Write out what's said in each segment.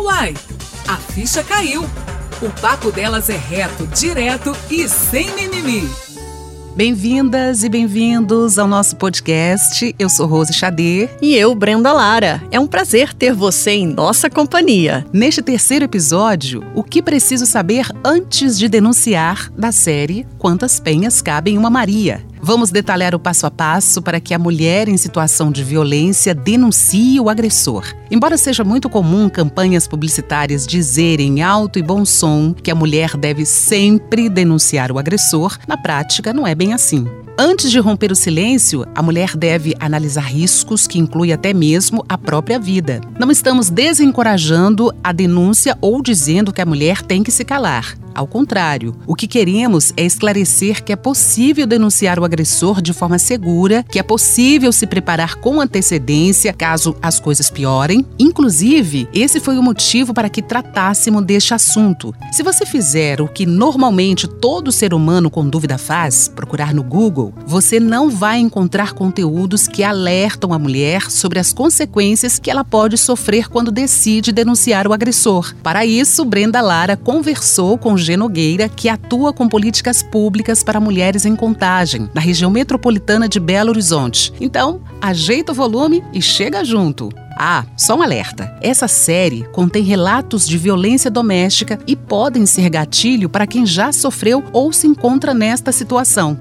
Uai, a ficha caiu. O papo delas é reto, direto e sem mimimi. Bem-vindas e bem-vindos ao nosso podcast. Eu sou Rose Xadê. E eu, Brenda Lara. É um prazer ter você em nossa companhia. Neste terceiro episódio, o que preciso saber antes de denunciar da série Quantas Penhas Cabem uma Maria? Vamos detalhar o passo a passo para que a mulher em situação de violência denuncie o agressor. Embora seja muito comum campanhas publicitárias dizerem alto e bom som que a mulher deve sempre denunciar o agressor, na prática não é bem assim. Antes de romper o silêncio, a mulher deve analisar riscos que incluem até mesmo a própria vida. Não estamos desencorajando a denúncia ou dizendo que a mulher tem que se calar. Ao contrário, o que queremos é esclarecer que é possível denunciar o agressor de forma segura, que é possível se preparar com antecedência caso as coisas piorem. Inclusive, esse foi o motivo para que tratássemos deste assunto. Se você fizer o que normalmente todo ser humano com dúvida faz, procurar no Google, você não vai encontrar conteúdos que alertam a mulher sobre as consequências que ela pode sofrer quando decide denunciar o agressor. Para isso, Brenda Lara conversou com G. Nogueira, que atua com políticas públicas para mulheres em contagem, na região metropolitana de Belo Horizonte. Então, ajeita o volume e chega junto. Ah, só um alerta: essa série contém relatos de violência doméstica e podem ser gatilho para quem já sofreu ou se encontra nesta situação.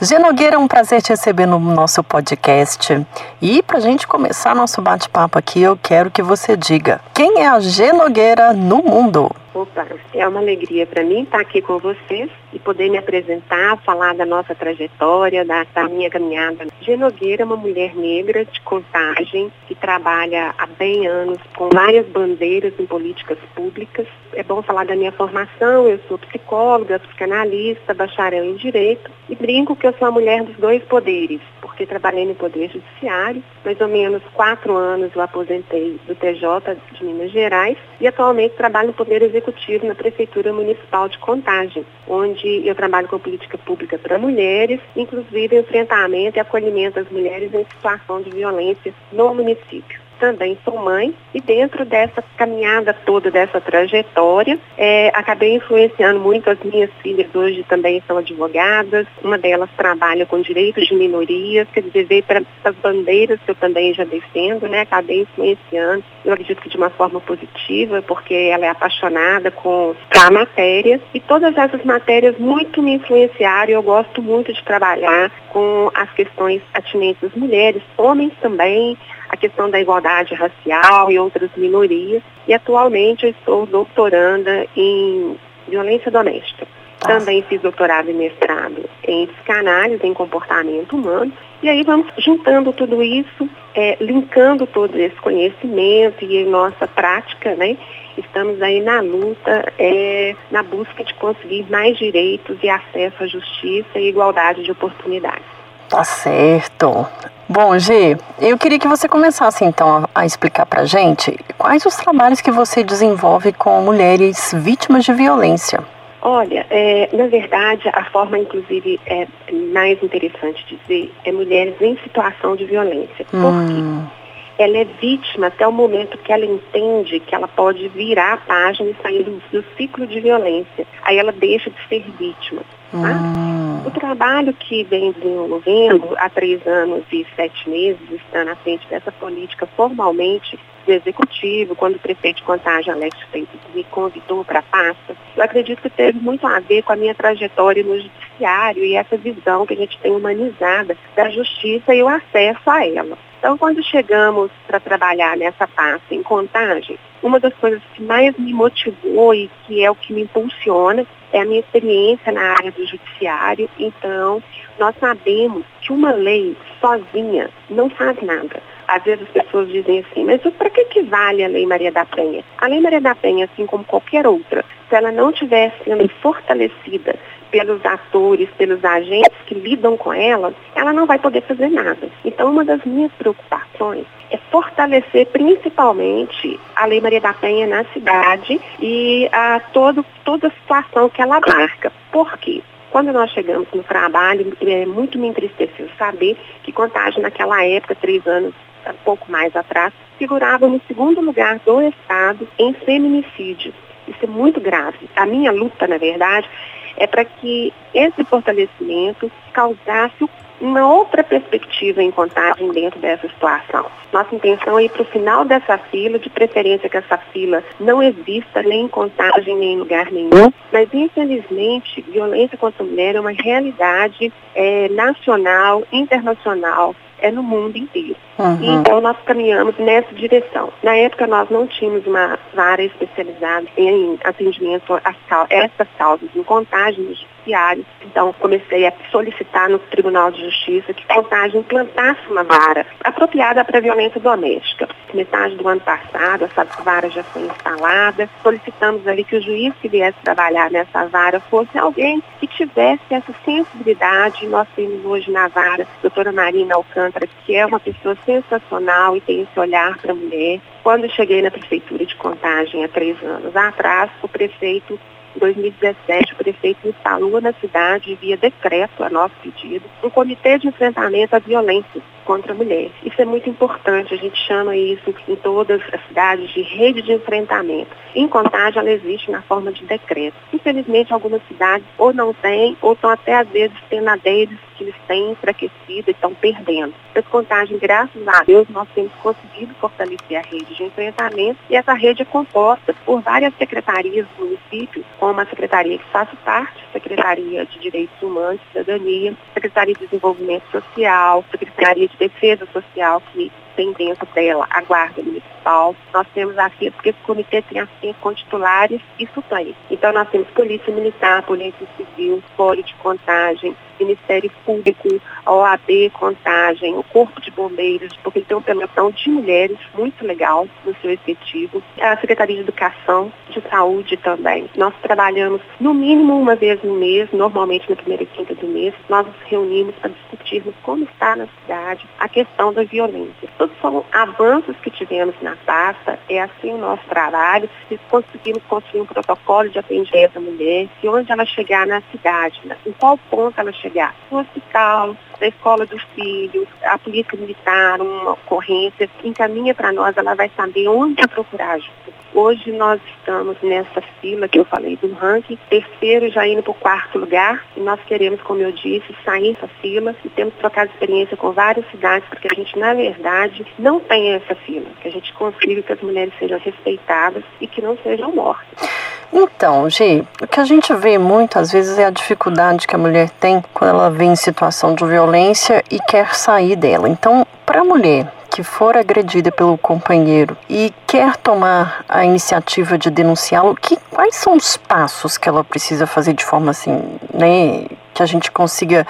G. Nogueira, é um prazer te receber no nosso podcast. E para a gente começar nosso bate-papo aqui, eu quero que você diga quem é a G. Nogueira no mundo? Opa, é uma alegria para mim estar aqui com vocês e poder me apresentar, falar da nossa trajetória, da, da minha caminhada. Genogueira é uma mulher negra de contagem que trabalha há bem anos com várias bandeiras em políticas públicas. É bom falar da minha formação, eu sou psicóloga, psicanalista, bacharel em Direito e brinco que eu sou a mulher dos dois poderes, porque trabalhei no Poder Judiciário, mais ou menos quatro anos eu aposentei do TJ de Minas Gerais e atualmente trabalho no Poder executivo na Prefeitura Municipal de Contagem, onde eu trabalho com política pública para mulheres, inclusive enfrentamento e acolhimento das mulheres em situação de violência no município também sou mãe e dentro dessa caminhada toda, dessa trajetória, é, acabei influenciando muito as minhas filhas hoje também são advogadas, uma delas trabalha com direitos de minorias, quer dizer, veio para essas bandeiras que eu também já defendo, né? Acabei influenciando, eu acredito que de uma forma positiva, porque ela é apaixonada com a matéria e todas essas matérias muito me influenciaram e eu gosto muito de trabalhar com as questões atinentes às mulheres, homens também, a questão da igualdade racial e outras minorias. E atualmente eu estou doutoranda em violência doméstica. Também fiz doutorado e mestrado em psicanálise, em comportamento humano. E aí vamos juntando tudo isso, é, linkando todo esse conhecimento e nossa prática, né? Estamos aí na luta, é, na busca de conseguir mais direitos e acesso à justiça e igualdade de oportunidades. Tá certo. Bom, G, eu queria que você começasse então a, a explicar pra gente quais os trabalhos que você desenvolve com mulheres vítimas de violência. Olha, é, na verdade, a forma, inclusive, é mais interessante dizer é mulheres em situação de violência. Por Hum, quê? Ela é vítima até o momento que ela entende que ela pode virar a página e sair do, do ciclo de violência. Aí ela deixa de ser vítima. Tá? hum, O trabalho que vem desenvolvendo há três anos e sete meses, está na frente dessa política formalmente do Executivo, quando o prefeito de Contagem, Alex Freitas, me convidou para a pasta, eu acredito que teve muito a ver com a minha trajetória no judiciário e essa visão que a gente tem humanizada da justiça e o acesso a ela. Então, quando chegamos para trabalhar nessa pasta em Contagem, uma das coisas que mais me motivou e que é o que me impulsiona é a minha experiência na área do judiciário. Então, nós sabemos que uma lei sozinha não faz nada. Às vezes as pessoas dizem assim, mas para que, que vale a Lei Maria da Penha? A Lei Maria da Penha, assim como qualquer outra, se ela não estiver sendo fortalecida pelos atores, pelos agentes que lidam com ela, ela não vai poder fazer nada. Então, uma das minhas preocupações é fortalecer principalmente a Lei Maria da Penha na cidade e a todo, toda a situação que ela marca. Por quê? Quando nós chegamos no trabalho, é, muito me entristeceu saber que Contagem naquela época, três anos um pouco mais atrás, figurava no segundo lugar do Estado em feminicídios. Isso é muito grave. A minha luta, na verdade, é para que esse fortalecimento causasse uma outra perspectiva em contagem dentro dessa situação. Nossa intenção é ir para o final dessa fila, de preferência que essa fila não exista nem em contagem nem em lugar nenhum, mas infelizmente violência contra a mulher é uma realidade é, nacional, internacional, é no mundo inteiro. Uhum. Então nós caminhamos nessa direção. Na época nós não tínhamos uma vara especializada em atendimento a essas causas, em contagem no judiciário. Então comecei a solicitar no Tribunal de Justiça que contagem implantasse uma vara apropriada para violência doméstica. Metade do ano passado essa vara já foi instalada. Solicitamos ali que o juiz que viesse trabalhar nessa vara fosse alguém que tivesse essa sensibilidade. Nós temos hoje na vara a doutora Marina Alcântara, que é uma pessoa sensacional e tem esse olhar para a mulher. Quando cheguei na prefeitura de Contagem há três anos atrás, o prefeito 2017, o prefeito instalou na cidade, via decreto, a nosso pedido, um comitê de enfrentamento à violência contra a mulher. Isso é muito importante, a gente chama isso em todas as cidades de rede de enfrentamento. Em Contagem, ela existe na forma de decreto. Infelizmente, algumas cidades ou não têm, ou estão até às vezes deles que eles têm enfraquecido e estão perdendo. Essa contagem, graças a Deus, nós temos conseguido fortalecer a rede de enfrentamento e essa rede é composta por várias secretarias do município, como a secretaria que faço parte, Secretaria de Direitos Humanos e Cidadania, Secretaria de Desenvolvimento Social, Secretaria de Defesa Social, que dentro dela a Guarda Municipal. Nós temos aqui, porque esse comitê tem assim com titulares e suplentes. Então nós temos Polícia Militar, Polícia Civil, Fórum de Contagem, Ministério Público, a OAB Contagem, o Corpo de Bombeiros, porque tem uma pelotão de mulheres muito legal no seu efetivo, a Secretaria de Educação, de Saúde também. Nós trabalhamos no mínimo uma vez no mês, normalmente na primeira quinta do mês, nós nos reunimos para discutirmos como está na cidade a questão da violência. Todos são avanços que tivemos na pasta, é assim o nosso trabalho, se conseguimos construir um protocolo de atendimento à mulher, se onde ela chegar na cidade, em qual ponto ela chegar? Chegar no hospital, na escola dos filhos, a polícia militar, uma ocorrência, encaminha para nós, ela vai saber onde procurar ajuda. Hoje nós estamos nessa fila que eu falei do ranking, terceiro já indo para o quarto lugar, e nós queremos, como eu disse, sair dessa fila e temos trocado experiência com várias cidades, porque a gente, na verdade, não tem essa fila, que a gente consiga que as mulheres sejam respeitadas e que não sejam mortas. Então, Gi, o que a gente vê muitas vezes é a dificuldade que a mulher tem quando ela vem em situação de violência e quer sair dela. Então, para a mulher que for agredida pelo companheiro e quer tomar a iniciativa de denunciá-lo, quais são os passos que ela precisa fazer de forma assim, né, que a gente consiga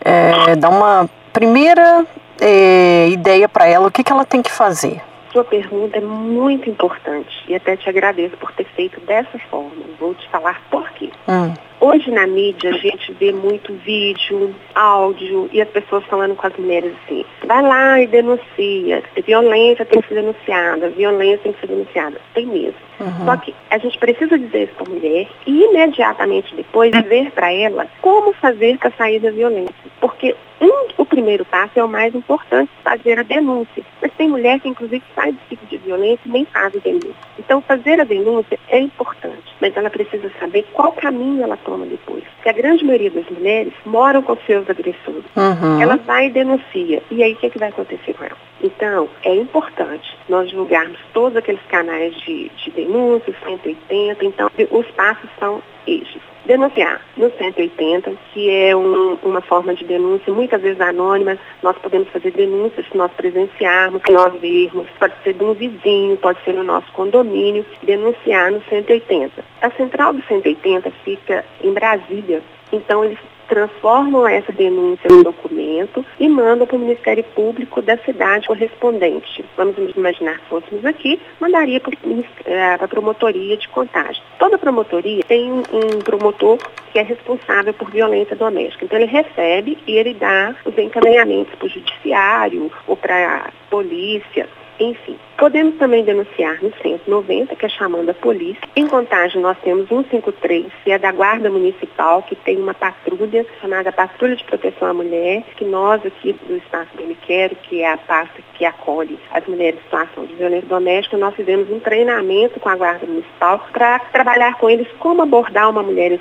é, dar uma primeira é, ideia para ela, o que, que ela tem que fazer? sua pergunta é muito importante e até te agradeço por ter feito dessa forma. Vou te falar por quê. Hum. Hoje na mídia a gente vê muito vídeo, áudio e as pessoas falando com as mulheres assim, vai lá e denuncia, violência tem que ser denunciada, violência tem que ser denunciada. Tem mesmo. Uhum. Só que a gente precisa dizer isso para a mulher e imediatamente depois dizer para ela como fazer para sair da violência. Porque um, o primeiro passo é o mais importante, fazer a denúncia. Mas tem mulher que inclusive sai do ciclo de violência e nem faz a denúncia. Então fazer a denúncia é importante, mas ela precisa saber qual caminho ela toma depois. Porque a grande maioria das mulheres moram com seus agressores. Uhum. Ela vai e denuncia. E aí o que, é que vai acontecer com ela? Então, é importante nós divulgarmos todos aqueles canais de, de denúncia, 180. Então, os passos são denunciar no 180, que é um, uma forma de denúncia, muitas vezes anônima. Nós podemos fazer denúncias se nós presenciarmos, se nós vermos. Pode ser de um vizinho, pode ser no nosso condomínio, denunciar no 180. A central do 180 fica em Brasília, então eles transformam essa denúncia em documento e mandam para o Ministério Público da cidade correspondente. Vamos imaginar que fôssemos aqui, mandaria para eh, a promotoria de contagem. Toda promotoria tem um promotor que é responsável por violência doméstica. Então ele recebe e ele dá os encaminhamentos para o judiciário ou para a polícia enfim. Podemos também denunciar no 190, que é chamando a polícia. Em Contagem nós temos 153, que é da Guarda Municipal, que tem uma patrulha chamada Patrulha de Proteção à Mulher, que nós aqui do Espaço do Quero, que é a pasta que acolhe as mulheres em situação de violência doméstica, nós fizemos um treinamento com a Guarda Municipal para trabalhar com eles como abordar uma mulher em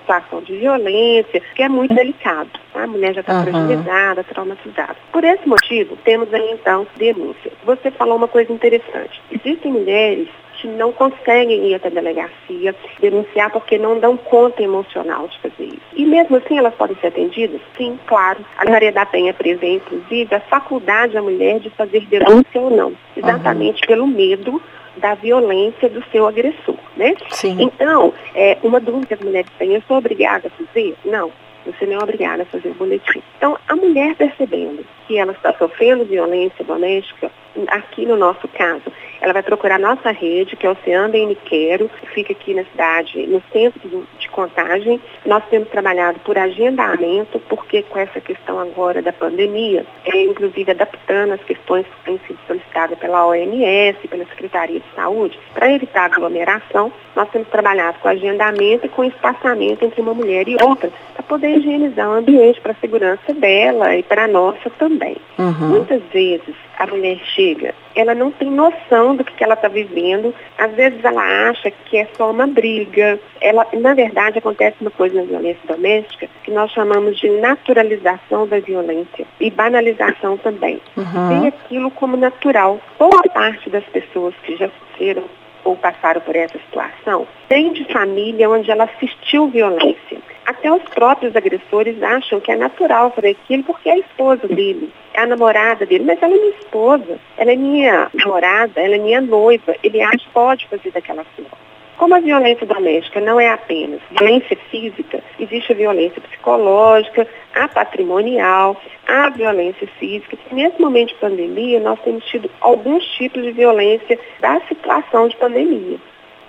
situação de violência, que é muito delicado. Tá? A mulher já está uhum. fragilizada, traumatizada. Por esse motivo, temos aí então denúncia. Você falou uma coisa interessante. Existem mulheres que não conseguem ir até a delegacia denunciar porque não dão conta emocional de fazer isso. E mesmo assim elas podem ser atendidas? Sim, claro. A Maria da Penha prevê, inclusive, a faculdade da mulher de fazer denúncia ou não, exatamente uhum. pelo medo da violência do seu agressor, né? Sim. Então, é, uma dúvida que as mulheres têm, eu sou obrigada a fazer? Não. Você não é obrigada a fazer o boletim. Então, a mulher percebendo que ela está sofrendo violência doméstica, aqui no nosso caso, ela vai procurar nossa rede, que é o Oceano em Niquero, que fica aqui na cidade, no centro de contagem. Nós temos trabalhado por agendamento, porque com essa questão agora da pandemia, é, inclusive adaptando as questões que têm sido solicitadas pela OMS, pela Secretaria de Saúde, para evitar aglomeração, nós temos trabalhado com agendamento e com espaçamento entre uma mulher e outra, para poder higienizar o ambiente para a segurança dela e para a nossa também. Uhum. Muitas vezes a mulher chega, ela não tem noção do que, ela está vivendo. Às vezes ela acha que é só uma briga. Ela, na verdade, acontece uma coisa na violência doméstica que nós chamamos de naturalização da violência e banalização também. Uhum. Tem aquilo como natural. Boa parte das pessoas que já sofreram ou passaram por essa situação vem de família onde ela assistiu violência. Até os próprios agressores acham que é natural fazer aquilo porque é a esposa dele, é a namorada dele, mas ela é minha esposa, ela é minha namorada, ela é minha noiva, ele acha que pode fazer daquela forma. Como a violência doméstica não é apenas violência física, existe a violência psicológica, a patrimonial, a violência física. Nesse momento de pandemia, nós temos tido alguns tipos de violência da situação de pandemia.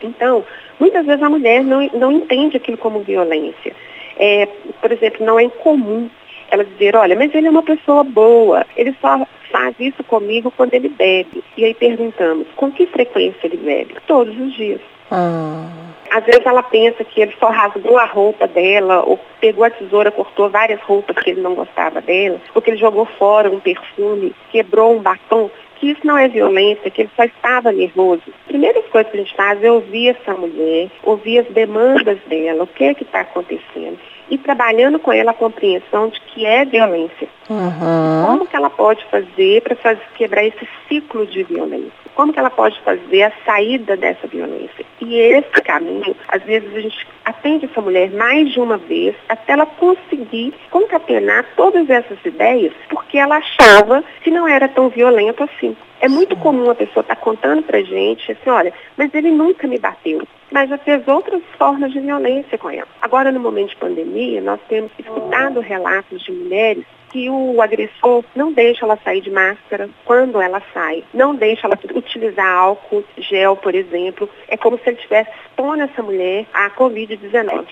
Então, muitas vezes a mulher não, não entende aquilo como violência. É, por exemplo, não é incomum ela dizer, olha, mas ele é uma pessoa boa, ele só faz isso comigo quando ele bebe. E aí perguntamos, com que frequência ele bebe? Todos os dias. Ah. Às vezes ela pensa que ele só rasgou a roupa dela, ou pegou a tesoura, cortou várias roupas que ele não gostava dela, ou que ele jogou fora um perfume, quebrou um batom que isso não é violência, que ele só estava nervoso. A primeira coisa que a gente faz é ouvir essa mulher, ouvir as demandas dela, o que é que está acontecendo e trabalhando com ela a compreensão de que é violência. Uhum. Como que ela pode fazer para quebrar esse ciclo de violência? Como que ela pode fazer a saída dessa violência? E esse caminho, às vezes a gente atende essa mulher mais de uma vez até ela conseguir concatenar todas essas ideias, porque ela achava que não era tão violento assim. É muito comum a pessoa estar tá contando pra gente assim, olha, mas ele nunca me bateu mas já fez outras formas de violência com ela. Agora, no momento de pandemia, nós temos escutado relatos de mulheres que o agressor não deixa ela sair de máscara quando ela sai, não deixa ela utilizar álcool gel, por exemplo. É como se ele estivesse expondo essa mulher à Covid-19.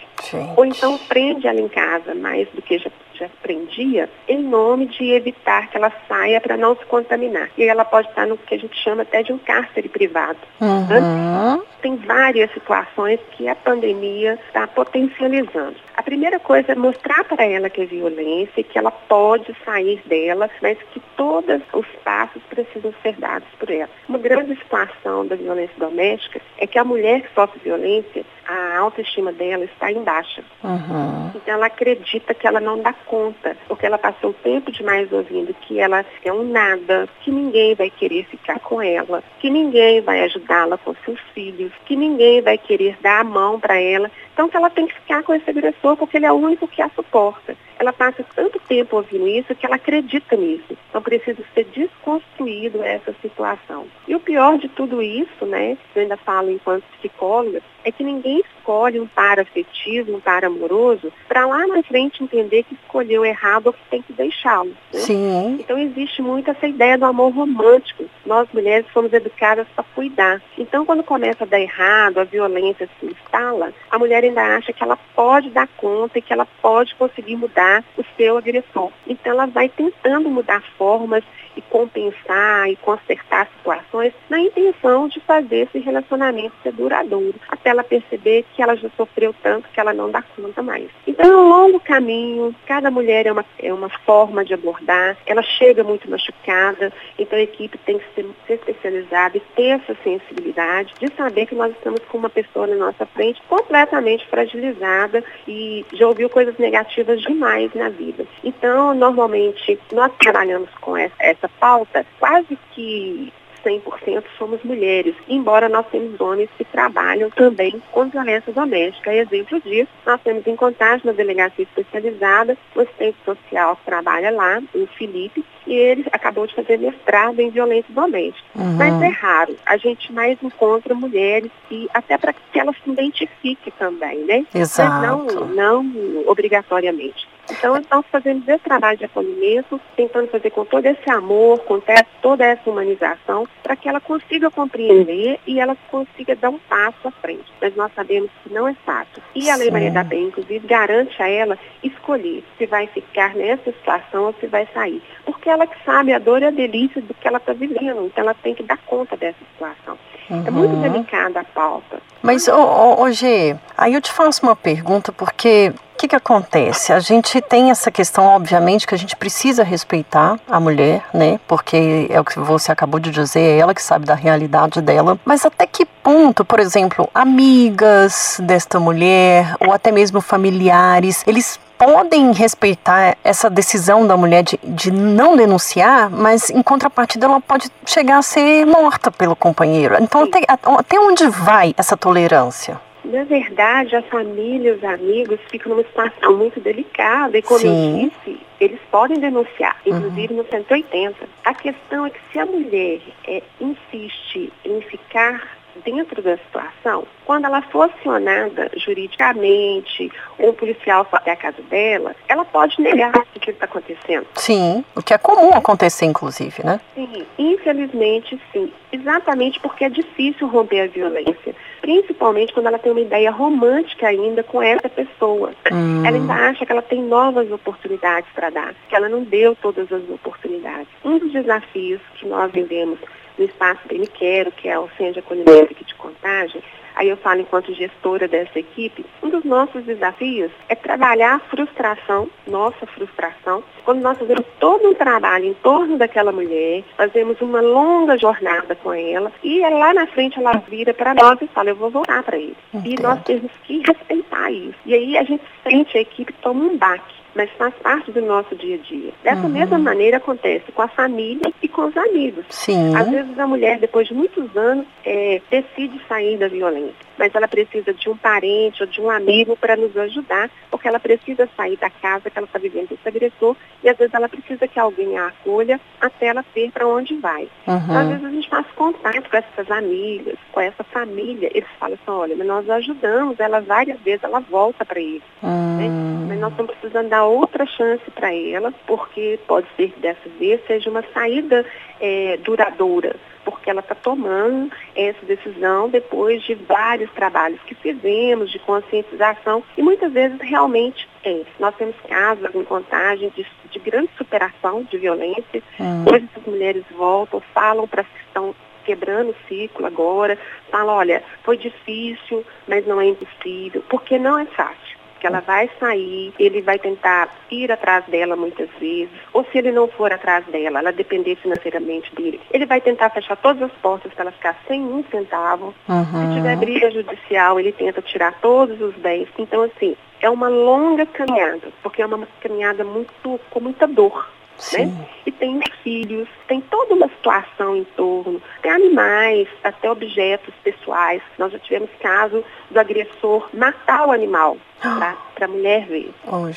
Ou então prende ela em casa mais do que já já prendia em nome de evitar que ela saia para não se contaminar. E ela pode estar no que a gente chama até de um cárcere privado. Uhum. Tem várias situações que a pandemia está potencializando. A primeira coisa é mostrar para ela que é violência, que ela pode sair dela, mas que todos os passos precisam ser dados por ela. Uma grande situação da violência doméstica é que a mulher que sofre violência, a autoestima dela está em baixa. Uhum. Então ela acredita que ela não dá conta, porque ela passou tempo demais ouvindo que ela é um nada, que ninguém vai querer ficar com ela, que ninguém vai ajudá-la com seus filhos, que ninguém vai querer dar a mão para ela. Então que ela tem que ficar com esse agressor porque ele é o único que a suporta ela passa tanto tempo ouvindo isso que ela acredita nisso. Então precisa ser desconstruído essa situação. E o pior de tudo isso, né, eu ainda falo enquanto psicóloga, é que ninguém escolhe um par afetivo, um par amoroso, para lá na frente entender que escolheu errado ou que tem que deixá-lo. Né? Sim. Então existe muito essa ideia do amor romântico. Nós mulheres somos educadas para cuidar. Então quando começa a dar errado, a violência se instala, a mulher ainda acha que ela pode dar conta e que ela pode conseguir mudar o seu agressor. Então ela vai tentando mudar formas e compensar e consertar situações na intenção de fazer esse relacionamento ser duradouro, até ela perceber que ela já sofreu tanto que ela não dá conta mais. Então é um longo caminho, cada mulher é uma, é uma forma de abordar, ela chega muito machucada, então a equipe tem que ser, ser especializada e ter essa sensibilidade de saber que nós estamos com uma pessoa na nossa frente completamente fragilizada e já ouviu coisas negativas demais na vida. Então, normalmente, nós trabalhamos com essa, essa pauta quase que 100% somos mulheres, embora nós temos homens que trabalham também com violência doméstica. Exemplo disso, nós temos em Contagem, uma delegacia especializada, o assistente social que trabalha lá, o Felipe, e ele acabou de fazer mestrado em violência doméstica. Uhum. Mas é raro. A gente mais encontra mulheres e até para que elas se identifiquem também, né? Exato. Mas não, não obrigatoriamente. Então, estamos fazendo esse trabalho de acolhimento, tentando fazer com todo esse amor, com toda essa humanização, para que ela consiga compreender e ela consiga dar um passo à frente. Mas nós sabemos que não é fácil. E a Lei Maria da Penha, inclusive, garante a ela escolher se vai ficar nessa situação ou se vai sair. Porque ela que sabe a dor e a delícia do que ela está vivendo. Então, ela tem que dar conta dessa situação. Uhum. É muito delicada a pauta. Mas, hoje, aí eu te faço uma pergunta, porque que, que acontece? A gente tem essa questão, obviamente, que a gente precisa respeitar a mulher, né? Porque é o que você acabou de dizer, é ela que sabe da realidade dela. Mas até que ponto, por exemplo, amigas desta mulher, ou até mesmo familiares, eles podem respeitar essa decisão da mulher de, de não denunciar, mas em contrapartida ela pode chegar a ser morta pelo companheiro. Então, até, até onde vai essa tolerância? Na verdade, a família, os amigos ficam numa situação muito delicada e, como Sim. eu disse, eles podem denunciar, inclusive uhum. no 180. A questão é que se a mulher é, insiste em ficar dentro da situação, quando ela for acionada juridicamente, ou um policial for até a casa dela, ela pode negar o que está acontecendo. Sim, o que é comum acontecer, inclusive, né? Sim, infelizmente sim. Exatamente porque é difícil romper a violência. Principalmente quando ela tem uma ideia romântica ainda com essa pessoa. Hum. Ela ainda acha que ela tem novas oportunidades para dar, que ela não deu todas as oportunidades. Um dos desafios que nós vivemos no espaço Bem Quero, que é o Centro de Acolhimento aqui de Contagem, aí eu falo enquanto gestora dessa equipe, um dos nossos desafios é trabalhar a frustração, nossa frustração, quando nós fazemos todo um trabalho em torno daquela mulher, fazemos uma longa jornada com ela e lá na frente ela vira para nós e fala, eu vou voltar para ele. E nós temos que respeitar isso. E aí a gente sente a equipe toma um baque mas faz parte do nosso dia a dia. Dessa uhum. mesma maneira acontece com a família e com os amigos. Sim. Às vezes a mulher, depois de muitos anos, é, decide sair da violência, mas ela precisa de um parente ou de um amigo para nos ajudar, porque ela precisa sair da casa que ela está vivendo esse agressor e às vezes ela precisa que alguém a acolha até ela ter para onde vai. Uhum. Então, às vezes a gente faz contato com essas amigas, com essa família, eles falam assim, olha, mas nós ajudamos ela várias vezes, ela volta para ele. Uhum. Né? Mas nós estamos precisando dar outra chance para ela, porque pode ser que dessa vez seja uma saída é, duradoura, porque ela está tomando essa decisão depois de vários trabalhos que fizemos, de conscientização, e muitas vezes realmente é. Nós temos casos em contagem de, de grande superação de violência, hum. hoje essas mulheres voltam, falam para que estão quebrando o ciclo agora, falam, olha, foi difícil, mas não é impossível, porque não é fácil que ela vai sair, ele vai tentar ir atrás dela muitas vezes, ou se ele não for atrás dela, ela depender financeiramente dele, ele vai tentar fechar todas as portas para ela ficar sem um centavo. Uhum. Se tiver briga judicial, ele tenta tirar todos os bens. Então, assim, é uma longa caminhada, porque é uma caminhada muito com muita dor. Né? E tem filhos, tem toda uma situação em torno, tem animais, até objetos pessoais. Nós já tivemos caso do agressor matar o animal para a mulher ver. Oh.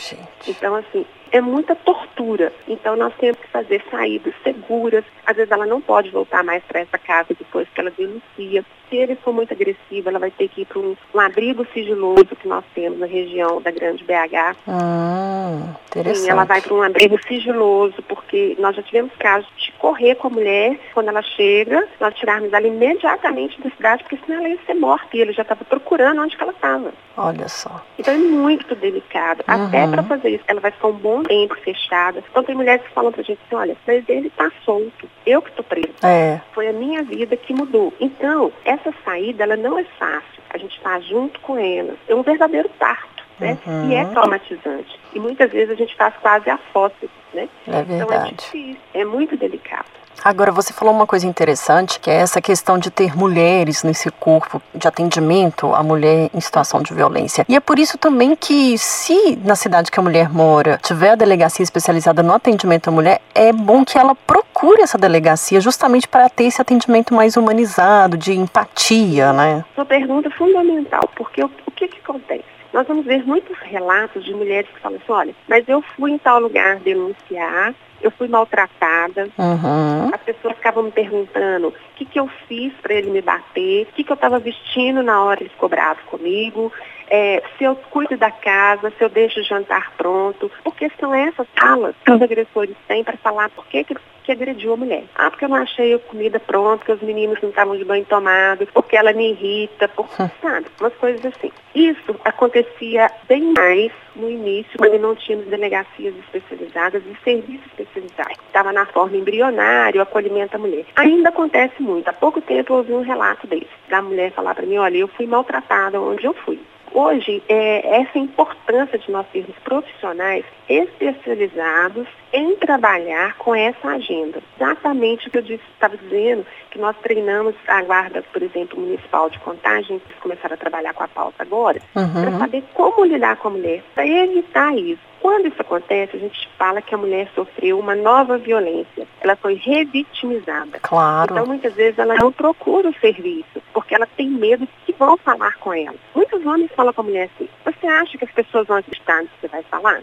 Então, assim, é muita tortura. Então nós temos que fazer saídas seguras. Às vezes ela não pode voltar mais para essa casa depois que ela denuncia. Se ele for muito agressivo, ela vai ter que ir para um, um, abrigo sigiloso que nós temos na região da Grande BH. Ah, interessante. Sim, ela vai para um abrigo sigiloso, porque nós já tivemos casos de correr com a mulher quando ela chega, nós tirarmos ela imediatamente da cidade, porque senão ela ia ser morta e ele já estava procurando onde ela estava. Olha só. Então é muito delicado. Uhum. Até para fazer isso, ela vai ficar um bom tempo fechada. Então tem mulheres que falam pra gente assim, olha, mas ele está solto. Eu que estou preso. É. Foi a minha vida que mudou. Então, essa saída, ela não é fácil. A gente está junto com ela. É um verdadeiro parto. Né? Uhum. E é traumatizante. E muitas vezes a gente faz quase a foto, né? É verdade. Então é difícil, é muito delicado. Agora, você falou uma coisa interessante, que é essa questão de ter mulheres nesse corpo de atendimento à mulher em situação de violência. E é por isso também que, se na cidade que a mulher mora tiver a delegacia especializada no atendimento à mulher, é bom que ela procure essa delegacia justamente para ter esse atendimento mais humanizado, de empatia, né? Sua pergunta é fundamental, porque o, o que, que acontece? nós vamos ver muitos relatos de mulheres que falam assim, olha, mas eu fui em tal lugar denunciar, eu fui maltratada. Uhum. As pessoas ficavam me perguntando o que, que eu fiz para ele me bater, o que, que eu estava vestindo na hora ele ficou bravo comigo, é, se eu cuido da casa, se eu deixo o jantar pronto, porque são essas falas que os agressores têm para falar por que, que que agrediu a mulher. Ah, porque eu não achei a comida pronta, porque os meninos não estavam de banho tomado, porque ela me irrita, por, hum. sabe? Umas coisas assim. Isso acontecia bem mais no início, quando não tínhamos delegacias especializadas e serviços especializados. Estava na forma embrionária, o acolhimento à mulher. Ainda acontece muito. Há pouco tempo eu ouvi um relato desse, da mulher falar para mim, olha, eu fui maltratada onde eu fui. Hoje, é, essa importância de nós termos profissionais especializados em trabalhar com essa agenda. Exatamente o que eu estava dizendo, que nós treinamos a guarda, por exemplo, municipal de contagem, que começaram a trabalhar com a pauta agora, uhum. para saber como lidar com a mulher, para evitar isso. Quando isso acontece, a gente fala que a mulher sofreu uma nova violência. Ela foi revitimizada. Claro. Então, muitas vezes, ela não procura o serviço, porque ela tem medo que vão falar com ela. Muitos homens falam com a mulher assim, você acha que as pessoas vão acreditar no que você vai falar?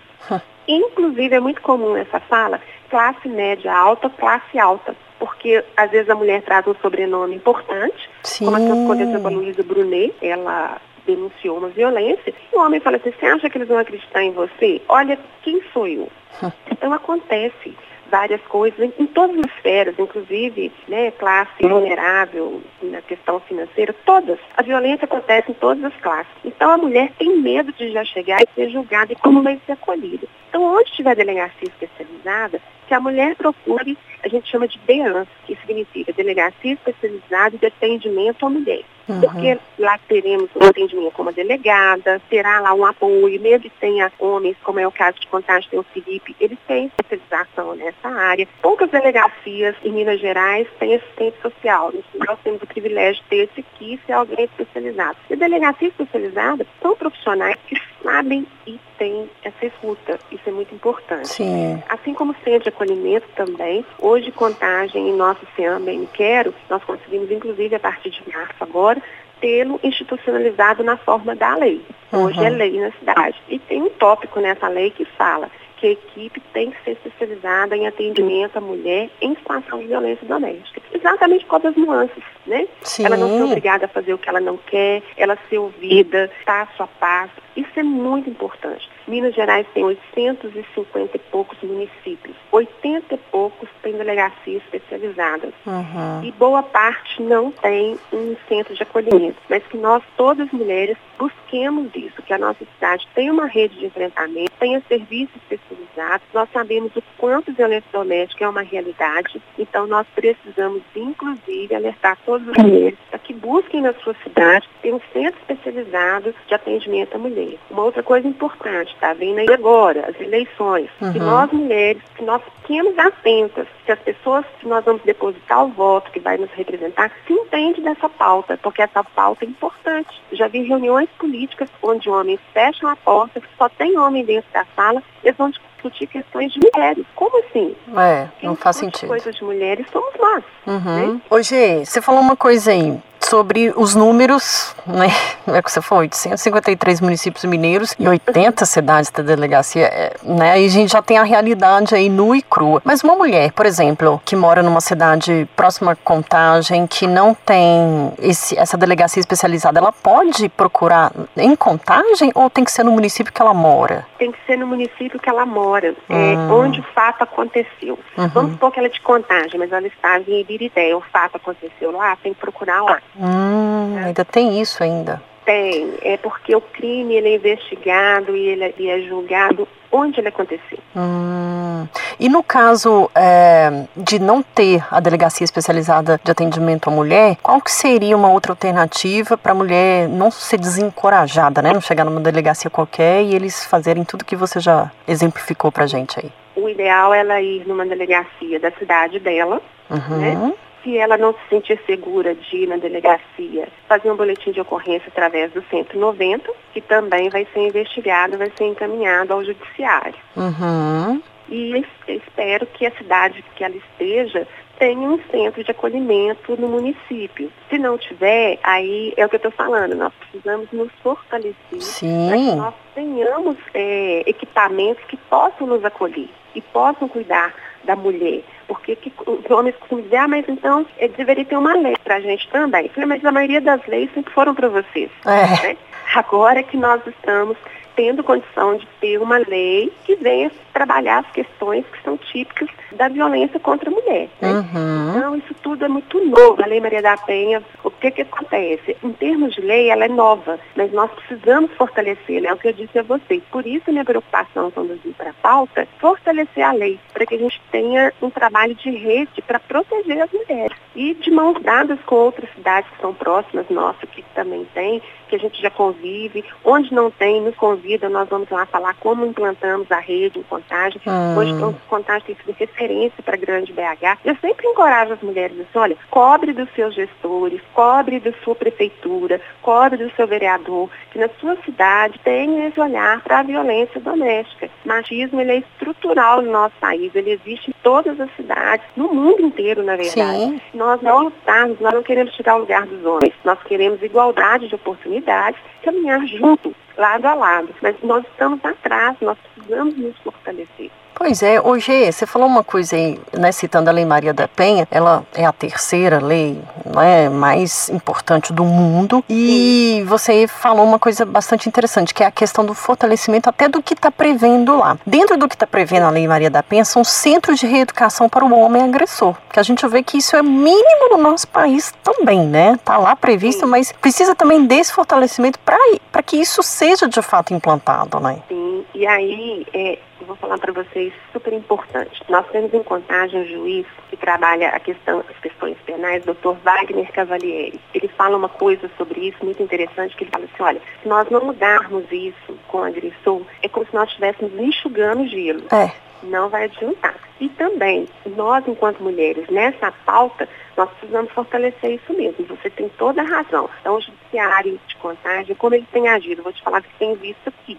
Inclusive, é muito comum essa fala, classe média alta, classe alta porque às vezes a mulher traz um sobrenome importante, Sim. como a Condessa Luísa Brunet, ela denunciou uma violência, e o homem fala assim, você acha que eles vão acreditar em você? Olha, quem sou eu? então acontece várias coisas em, em, todas as esferas, inclusive né, classe vulnerável, na questão financeira, todas. A violência acontece em todas as classes. Então a mulher tem medo de já chegar e ser julgada e como vai ser acolhida. Então onde tiver delegacia especializada, que a mulher procure, a gente chama de DEANS, que significa Delegacia Especializada de Atendimento à Mulher. Uhum. Porque lá teremos um atendimento com uma delegada, terá lá um apoio, mesmo que tenha homens, como é o caso de Contagem, tem o Felipe, eles têm especialização nessa área. Poucas delegacias em Minas Gerais têm assistente social. Nós temos o privilégio de ter esse aqui, ser alguém especializado. E delegacia especializada são profissionais que sabem e têm essa escuta. Isso é muito importante. Sim. Assim como o centro de acolhimento também, hoje contagem em nosso CEAM Bem Quero, nós conseguimos, inclusive, a partir de março agora, tê-lo institucionalizado na forma da lei. Hoje uhum. é lei na cidade. E tem um tópico nessa lei que fala que a equipe tem que ser especializada em atendimento à mulher em situação de violência doméstica. Exatamente por causa das nuances, né? Sim. Ela não ser obrigada a fazer o que ela não quer, ela ser ouvida, passo a passo. Isso é muito importante. Minas Gerais tem 850 e poucos municípios. 80 e poucos têm delegacias especializadas. Uhum. E boa parte não tem um centro de acolhimento. Mas que nós, todas mulheres, busquemos isso, que a nossa cidade tenha uma rede de enfrentamento, tenha serviços especializados. Nós sabemos o quanto violência doméstica é uma realidade. Então nós precisamos, inclusive, alertar todas as mulheres para que busquem na sua cidade ter um centro especializado de atendimento à mulher. Uma outra coisa importante, está vindo aí agora, as eleições. Uhum. Que nós mulheres, que nós fiquemos atentas, que as pessoas que nós vamos depositar o voto, que vai nos representar, se entende dessa pauta, porque essa pauta é importante. Já vi reuniões políticas onde homens fecham a porta, só tem homem dentro da sala, eles vão discutir questões de mulheres. Como assim? É, Quem não faz sentido. coisas de mulheres somos nós. Uhum. Né? Ô, Gê, você falou uma coisa aí sobre os números, né? É que você falou, 853 municípios mineiros e 80 cidades da delegacia, é, né? E a gente já tem a realidade aí nua e crua. Mas uma mulher, por exemplo, que mora numa cidade próxima à Contagem, que não tem esse, essa delegacia especializada, ela pode procurar em Contagem ou tem que ser no município que ela mora? Tem que ser no município que ela mora, é, hum. é, onde o fato aconteceu. Uhum. Vamos supor que ela é de Contagem, mas ela está em Ibirité, o fato aconteceu lá, tem que procurar lá. Hum, é. Ainda tem isso ainda? Tem, é porque o crime ele é investigado e ele, ele é julgado onde ele aconteceu. Hum. E no caso é, de não ter a delegacia especializada de atendimento à mulher, qual que seria uma outra alternativa para a mulher não ser desencorajada, né? Não chegar numa delegacia qualquer e eles fazerem tudo que você já exemplificou para gente aí? O ideal é ela ir numa delegacia da cidade dela, uhum. né? Se ela não se sentir segura de ir na delegacia, fazer um boletim de ocorrência através do 190, que também vai ser investigado, vai ser encaminhado ao judiciário. Uhum. E espero que a cidade que ela esteja tenha um centro de acolhimento no município. Se não tiver, aí é o que eu estou falando, nós precisamos nos fortalecer para que nós tenhamos é, equipamentos que possam nos acolher e possam cuidar da mulher. Porque que, os homens costumam dizer, ah, mas então é, deveria ter uma lei para a gente também. Eu falei, mas a maioria das leis sempre foram para vocês. É. Né? Agora que nós estamos tendo condição de ter uma lei que venha trabalhar as questões que são típicas da violência contra a mulher. Né? Uhum. Então, isso tudo é muito novo. A Lei Maria da Penha, o que, que acontece? Em termos de lei, ela é nova, mas nós precisamos fortalecer, né? É o que eu disse a vocês. Por isso, minha preocupação quando eu vim para a pauta, fortalecer a lei, para que a gente tenha um trabalho de rede para proteger as mulheres. E de mãos dadas com outras cidades que são próximas nossas, que também tem, que a gente já convive. Onde não tem, nos convida, nós vamos lá falar como implantamos a rede em Contagem. Hum. Hoje, Contagem tem sido referência para a grande BH. Eu sempre encorajo as mulheres assim, olha, cobre dos seus gestores, cobre da sua prefeitura, cobre do seu vereador, que na sua cidade tenha esse olhar para a violência doméstica. O machismo ele é estrutural no nosso país, ele existe em todas as cidades, no mundo inteiro, na verdade. Sim. Nós não lutamos, nós não queremos tirar o lugar dos homens, nós queremos igualdade de oportunidades, caminhar junto, lado a lado. Mas nós estamos atrás, nós precisamos nos fortalecer. Pois é, hoje você falou uma coisa aí, né, citando a Lei Maria da Penha, ela é a terceira lei né, mais importante do mundo e você falou uma coisa bastante interessante, que é a questão do fortalecimento até do que está prevendo lá. Dentro do que está prevendo a Lei Maria da Penha são centros de reeducação para o homem agressor, que a gente vê que isso é mínimo no nosso país também, né? Tá lá previsto, Sim. mas precisa também desse fortalecimento para que isso seja de fato implantado, né? Sim, e aí é, vou falar para vocês super importante. Nós temos em contagem um juiz que trabalha a questão, as questões penais, Dr. Wagner Cavalieri. Ele fala uma coisa sobre isso muito interessante, que ele fala assim, olha, se nós não mudarmos isso com o agressor, é como se nós estivéssemos enxugando gelo. É. Não vai adiantar. E também, nós, enquanto mulheres, nessa pauta, nós precisamos fortalecer isso mesmo. Você tem toda a razão. Então, o judiciário de contagem, como ele tem agido, vou te falar que tem visto aqui.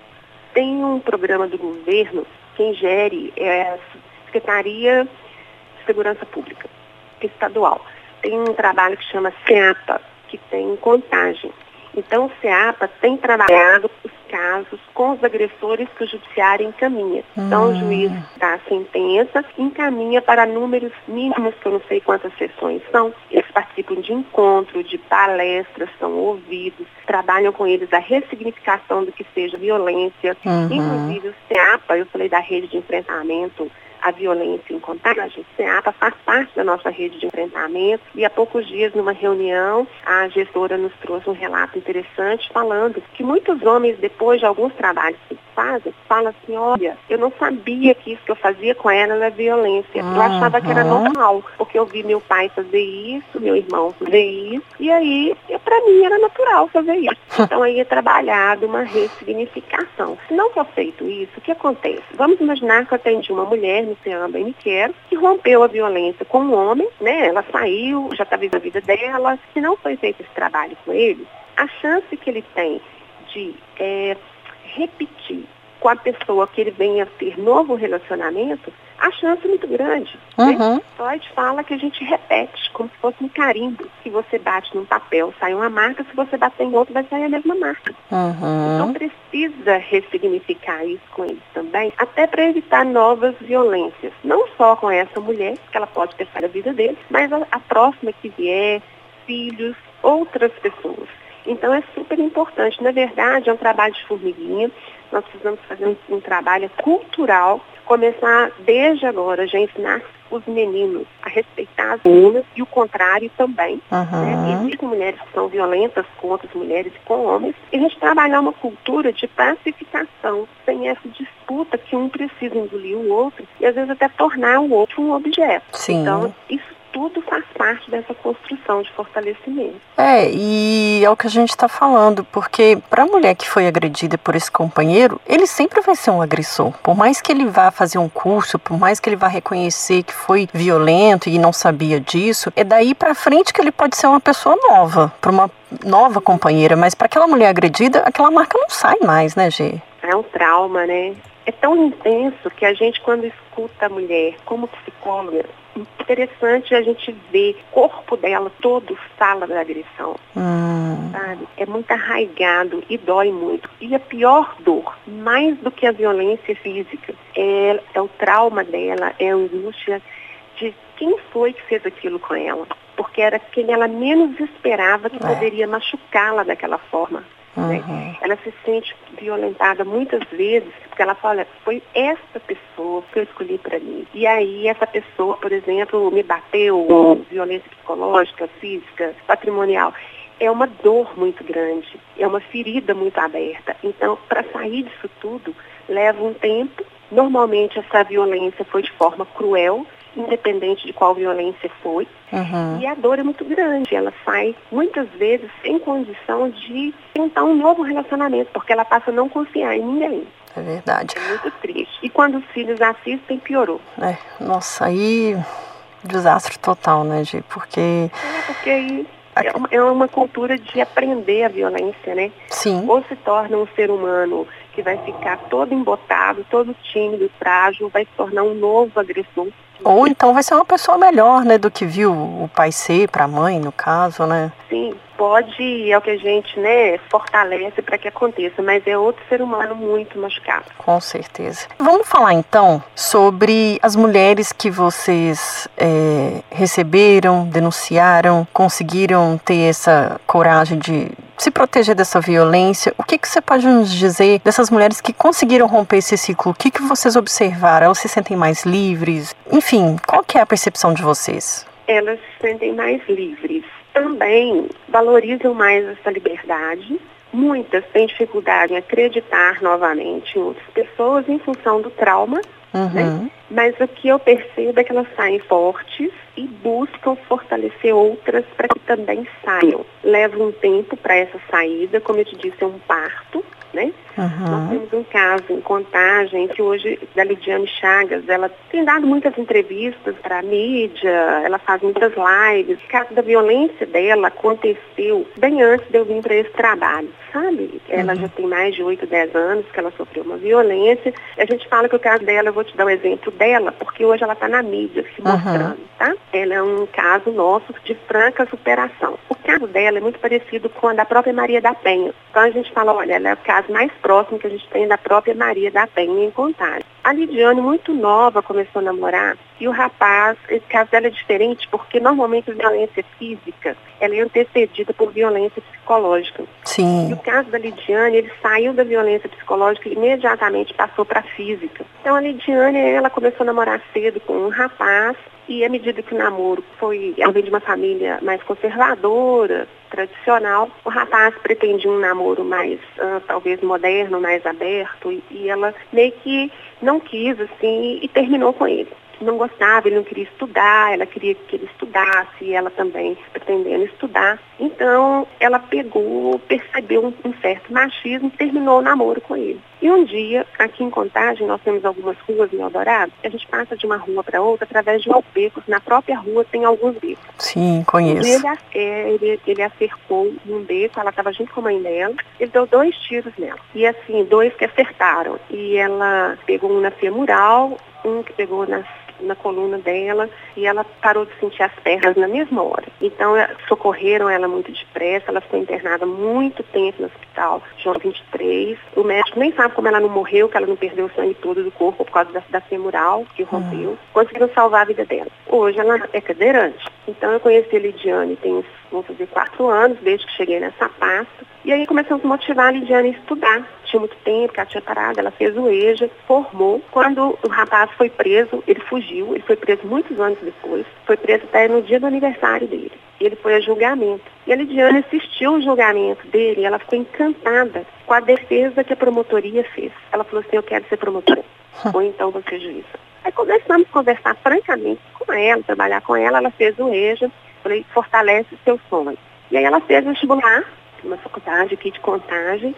Tem um programa do governo quem gere é a Secretaria de Segurança Pública Estadual. Tem um trabalho que chama SEAPA, que tem contagem. Então, o SEAPA tem trabalhado os casos com os agressores que o judiciário encaminha. Então, o juiz hum. dá a sentença, encaminha para números mínimos, que eu não sei quantas sessões são. Eles participam de encontro, de palestras, são ouvidos, trabalham com eles a ressignificação do que seja violência. Uhum. Inclusive, o SEAPA, eu falei da rede de enfrentamento a violência em contagem, SEAPA faz parte da nossa rede de enfrentamento e há poucos dias, numa reunião, a gestora nos trouxe um relato interessante falando que muitos homens, depois de alguns trabalhos que fazem, falam assim, olha, eu não sabia que isso que eu fazia com ela era violência. Uhum. Eu achava que era normal, porque eu vi meu pai fazer isso, meu irmão fazer isso, e aí, para mim, era natural fazer isso. Então aí é trabalhado uma ressignificação. Se não for feito isso, o que acontece? Vamos imaginar que eu atendi uma mulher no Seamba e Quero, que rompeu a violência com um homem, né? Ela saiu, já está vivendo a vida dela. Se não foi feito esse trabalho com ele, a chance que ele tem de é, repetir com a pessoa que ele venha ter novo relacionamento, a chance é muito grande. Uhum. Né? Freud fala que a gente repete, como se fosse um carimbo. Se você bate num papel, sai uma marca, se você bater em outro, vai sair a mesma marca. Uhum. Então precisa ressignificar isso com eles também, até para evitar novas violências. Não só com essa mulher, que ela pode pensar a vida dele, mas a, a próxima que vier, filhos, outras pessoas. Então é super importante. Na verdade, é um trabalho de formiguinha. Nós precisamos fazer um, um trabalho cultural, começar desde agora, já ensinar os meninos a respeitar as meninas e o contrário também. Né? Uhum. Existem mulheres que são violentas com outras mulheres e com homens. E a gente trabalhar uma cultura de pacificação, sem essa disputa que um precisa engolir o outro e às vezes até tornar o outro um objeto. Sim. Então, isso tudo faz parte dessa construção de fortalecimento. É, e é o que a gente está falando, porque para a mulher que foi agredida por esse companheiro, ele sempre vai ser um agressor. Por mais que ele vá fazer um curso, por mais que ele vá reconhecer que foi violento e não sabia disso, é daí para frente que ele pode ser uma pessoa nova, para uma nova companheira, mas para aquela mulher agredida, aquela marca não sai mais, né, Gê? É um trauma, né? É tão intenso que a gente, quando escuta a mulher como psicóloga, interessante a gente ver o corpo dela todo fala da agressão, Hum, sabe? É muito arraigado e dói muito. E a pior dor, mais do que a violência física, é, é o trauma dela, é a angústia de quem foi que fez aquilo com ela. Porque era quem ela menos esperava que É. poderia machucá-la daquela forma. Né? uhum. Ela se sente violentada muitas vezes, porque ela fala, foi essa pessoa que eu escolhi para mim. E aí essa pessoa, por exemplo, me bateu, violência psicológica, física, patrimonial. É uma dor muito grande, é uma ferida muito aberta. Então, para sair disso tudo, leva um tempo. Normalmente essa violência foi de forma cruel, independente de qual violência foi. Uhum. E a dor é muito grande. Ela sai muitas vezes sem condição de tentar um novo relacionamento, porque ela passa a não confiar em ninguém. É verdade. É muito triste. E quando os filhos assistem, piorou. É, nossa, aí desastre total, né, Gi? Porque, É porque aí é uma, é uma cultura de aprender a violência, né? sim, Ou se torna um ser humano que vai ficar todo embotado, todo tímido, frágil, vai se tornar um novo agressor. ou então vai ser uma pessoa melhor, né, do que viu o pai ser para a mãe, no caso, né? Sim, pode, é o que a gente, né, fortalece para que aconteça, mas é outro ser humano muito machucado. Com certeza. Vamos falar então sobre as mulheres que vocês é, receberam, denunciaram, conseguiram ter essa coragem de se proteger dessa violência. O que, que você pode nos dizer dessas mulheres que conseguiram romper esse ciclo? O que, que vocês observaram? Elas se sentem mais livres? Enfim, qual que é a percepção de vocês? Elas se sentem mais livres. Também valorizam mais essa liberdade. Muitas têm dificuldade em acreditar novamente em outras pessoas em função do trauma Uhum. Mas o que eu percebo é que elas saem fortes e buscam fortalecer outras para que também saiam. Leva um tempo para essa saída, como eu te disse, é um parto, né? Nós Uhum. temos um caso em contagem que hoje, da Lidiane Chagas, ela tem dado muitas entrevistas para a mídia, ela faz muitas lives. O caso da violência dela aconteceu bem antes de eu vir para esse trabalho, sabe? Ela já tem mais de 8, 10 anos que ela sofreu uma violência. A gente fala que o caso dela, eu vou te dar um exemplo dela, porque hoje ela está na mídia se Uhum. mostrando, tá? Ela é um caso nosso de franca superação. O caso dela é muito parecido com a da própria Maria da Penha. Então a gente fala, olha, ela é o caso mais próximo que a gente tem da própria Maria da Penha em Contagem. A Lidiane, muito nova, começou a namorar e o rapaz, esse caso dela é diferente porque normalmente a violência física, ela é antecedida por violência psicológica. E Sim. o caso da Lidiane, ele saiu da violência psicológica e imediatamente passou para a física. Então a Lidiane, ela começou a namorar cedo com um rapaz e à medida que o namoro foi, ela vem de uma família mais conservadora, tradicional, o rapaz pretendia um namoro mais, ah, talvez moderno, mais aberto e, e ela meio que não quis assim e terminou com ele não gostava, ele não queria estudar, ela queria que ele estudasse, ela também pretendendo estudar. Então, ela pegou, percebeu um, um certo machismo e terminou o namoro com ele. E um dia, aqui em Contagem, nós temos algumas ruas em Eldorado, a gente passa de uma rua para outra através de becos. Na própria rua tem alguns becos. Sim, conheço. ele, é, ele, ele acercou num beco, ela estava junto com a mãe dela, ele deu dois tiros nela. E assim, dois que acertaram. E ela pegou um na femoral um que pegou nas na coluna dela e ela parou de sentir as pernas na mesma hora. Então, é, socorreram ela muito depressa, ela ficou internada muito tempo no hospital, João 23. O médico nem sabe como ela não morreu, que ela não perdeu o sangue todo do corpo por causa da, da femoral que rompeu. Uhum. Conseguiram salvar a vida dela. Hoje ela é cadeirante. Então, eu conheci a Lidiane tem uns, vamos fazer quatro anos, desde que cheguei nessa pasta. E aí começamos a motivar a Lidiane a estudar. Tinha muito tempo que ela tinha parado, ela fez o EJA, formou. Quando o rapaz foi preso, ele fugiu, ele foi preso muitos anos depois, foi preso até no dia do aniversário dele. Ele foi a julgamento. E a Lidiane assistiu o julgamento dele ela ficou encantada com a defesa que a promotoria fez. Ela falou assim, eu quero ser promotora. Ou então você juíza. Aí começamos a conversar francamente com ela, trabalhar com ela, ela fez o EJA, falei, fortalece seu sonho. E aí ela fez o vestibular, uma faculdade aqui de contagem,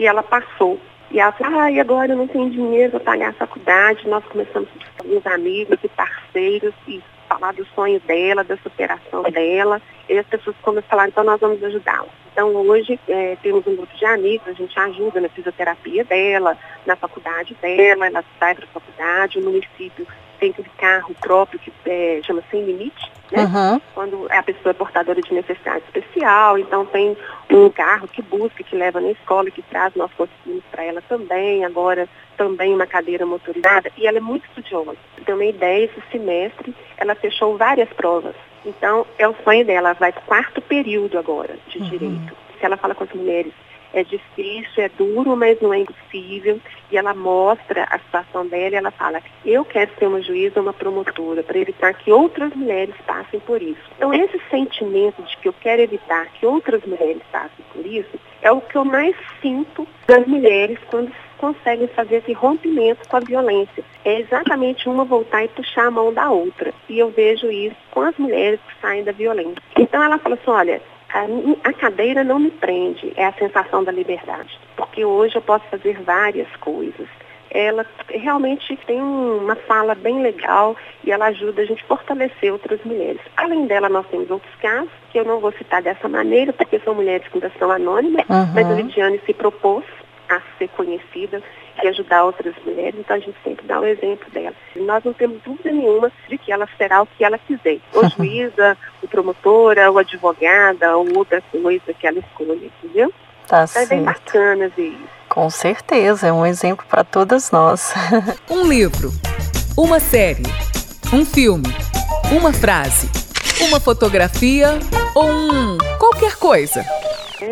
e ela passou. E ela falou, ah, e agora eu não tenho dinheiro para pagar a faculdade. Nós começamos com os amigos e parceiros e falar do sonho dela, da superação dela. E as pessoas começam a falar, então nós vamos ajudá-la. Então hoje é, temos um grupo de amigos, a gente ajuda na fisioterapia dela, na faculdade dela, ela sai para a faculdade, o município tem aquele carro próprio que é, chama Sem Limite, né? Uhum. Quando a pessoa é portadora de necessidade especial, então tem um carro que busca, que leva na escola, que traz, nós conseguimos para ela também, agora também uma cadeira motorizada, e ela é muito estudiosa. Tem uma ideia, esse semestre ela fechou várias provas. Então, é o sonho dela, ela vai para o quarto período agora de uhum. direito. Se ela fala com as mulheres é difícil, é duro, mas não é impossível. E ela mostra a situação dela e ela fala, eu quero ser uma juíza, uma promotora, para evitar que outras mulheres passem por isso. Então esse sentimento de que eu quero evitar que outras mulheres passem por isso, é o que eu mais sinto das mulheres quando conseguem fazer esse rompimento com a violência. É exatamente uma voltar e puxar a mão da outra. E eu vejo isso com as mulheres que saem da violência. Então ela fala assim, olha, a, cadeira não me prende, é a sensação da liberdade. Porque hoje eu posso fazer várias coisas ela realmente tem uma fala bem legal e ela ajuda a gente a fortalecer outras mulheres. Além dela, nós temos outros casos, que eu não vou citar dessa maneira, porque são mulheres que ainda são anônimas, uhum. mas a Lidiane se propôs a ser conhecida e ajudar outras mulheres, então a gente sempre dá o exemplo dela. E nós não temos dúvida nenhuma de que ela será o que ela quiser, ou juíza, ou promotora, ou advogada, ou outra coisa que ela escolha, entendeu? Tá então é bem bacana ver isso. Com certeza, é um exemplo para todas nós. um livro, uma série, um filme, uma frase, uma fotografia ou um qualquer coisa.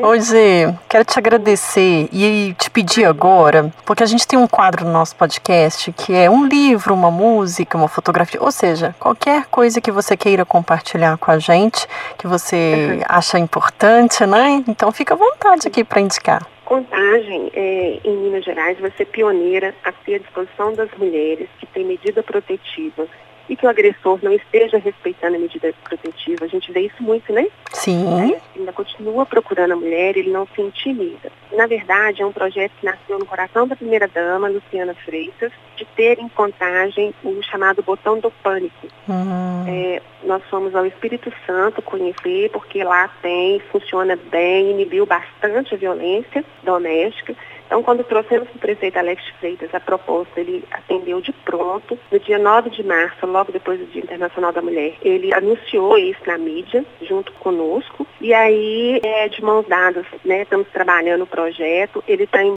Hoje, quero te agradecer e te pedir agora, porque a gente tem um quadro no nosso podcast que é um livro, uma música, uma fotografia, ou seja, qualquer coisa que você queira compartilhar com a gente, que você uhum. acha importante, né? Então fica à vontade aqui para indicar. Contagem é, em Minas Gerais vai ser pioneira a ter à disposição das mulheres que têm medida protetiva e que o agressor não esteja respeitando a medida protetiva. A gente vê isso muito, né? Sim. Ele ainda continua procurando a mulher, ele não se intimida. Na verdade, é um projeto que nasceu no coração da primeira-dama, Luciana Freitas, de ter em contagem o chamado botão do pânico. Uhum. É, nós fomos ao Espírito Santo conhecer, porque lá tem, funciona bem, inibiu bastante a violência doméstica. Então, quando trouxemos o prefeito Alex Freitas a proposta, ele atendeu de pronto. No dia 9 de março, logo depois do Dia Internacional da Mulher, ele anunciou isso na mídia, junto conosco. E aí, é, de mãos dadas, né, estamos trabalhando o projeto. Ele está em.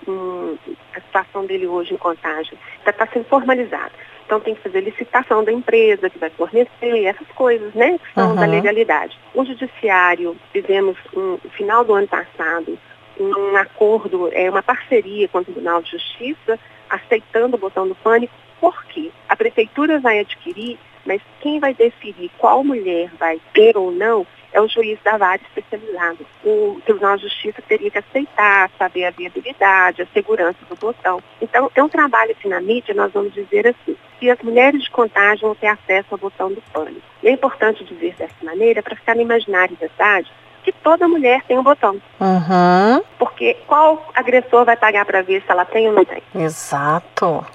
A situação dele hoje em contagem está tá sendo formalizada. Então tem que fazer licitação da empresa que vai fornecer, essas coisas, né? Que são uhum. da legalidade. O judiciário, fizemos um, no final do ano passado, um acordo, é, uma parceria com o Tribunal de Justiça, aceitando o botão do pânico, porque a prefeitura vai adquirir, mas quem vai definir qual mulher vai ter ou não é o juiz da vara especializado. O Tribunal de Justiça teria que aceitar, saber a viabilidade, a segurança do botão. Então, é um trabalho aqui na mídia, nós vamos dizer assim, que as mulheres de contagem vão ter acesso ao botão do pânico. E é importante dizer dessa maneira para ficar no imaginário da cidade que toda mulher tem um botão. Uhum. Porque qual agressor vai pagar para ver se ela tem ou não tem? Exato.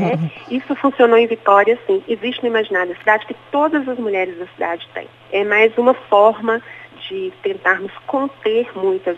É, isso funcionou em Vitória, sim. Existe no imaginário da cidade que todas as mulheres da cidade têm. É mais uma forma de tentarmos conter muitas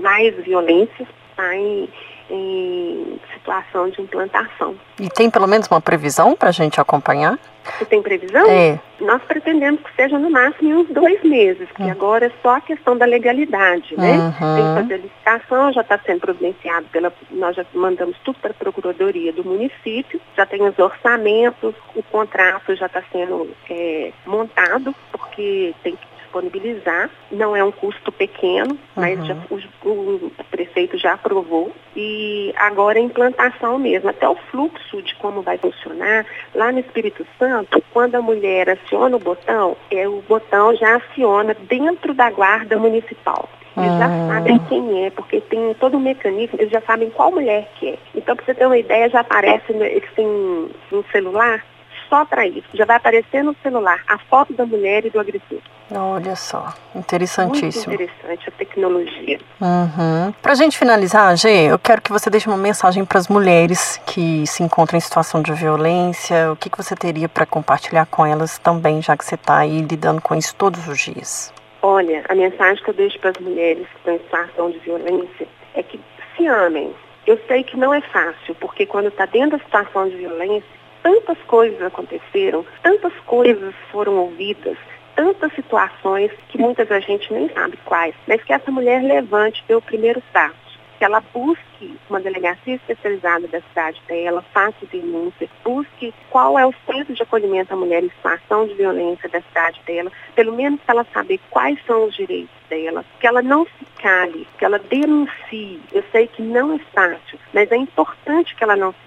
mais violências está em, em situação de implantação. E tem pelo menos uma previsão para a gente acompanhar? Você tem previsão? É. Nós pretendemos que seja no máximo em uns dois meses, que hum. agora é só a questão da legalidade, né? Uhum. Tem que fazer a licitação, já está sendo providenciado pela. Nós já mandamos tudo para a Procuradoria do município, já tem os orçamentos, o contrato já está sendo é, montado, porque tem que disponibilizar. Não é um custo pequeno, mas uhum. já, o, o, prefeito já aprovou. E agora a implantação mesmo, até o fluxo de como vai funcionar. Lá no Espírito Santo, quando a mulher aciona o botão, é, o botão já aciona dentro da guarda municipal. Eles já ah. sabem quem é, porque tem todo um mecanismo, eles já sabem qual mulher que é. Então, para você ter uma ideia, já aparece no celular só para isso. Já vai aparecer no celular a foto da mulher e do agressor. Olha só, interessantíssimo. Muito interessante a tecnologia. Uhum. Para a gente finalizar, Gê, eu quero que você deixe uma mensagem para as mulheres que se encontram em situação de violência. O que, que você teria para compartilhar com elas também, já que você está aí lidando com isso todos os dias? Olha, a mensagem que eu deixo para as mulheres que estão em situação de violência é que se amem. Eu sei que não é fácil, porque quando está dentro da situação de violência, tantas coisas aconteceram, tantas coisas foram ouvidas, tantas situações que muitas a gente nem sabe quais, mas que essa mulher levante, dê o primeiro passo que ela busque uma delegacia especializada da cidade dela, faça denúncia, busque qual é o centro de acolhimento à mulher em situação de violência da cidade dela, pelo menos para ela saber quais são os direitos dela, que ela não se cale, que ela denuncie. Eu sei que não é fácil, mas é importante que ela não se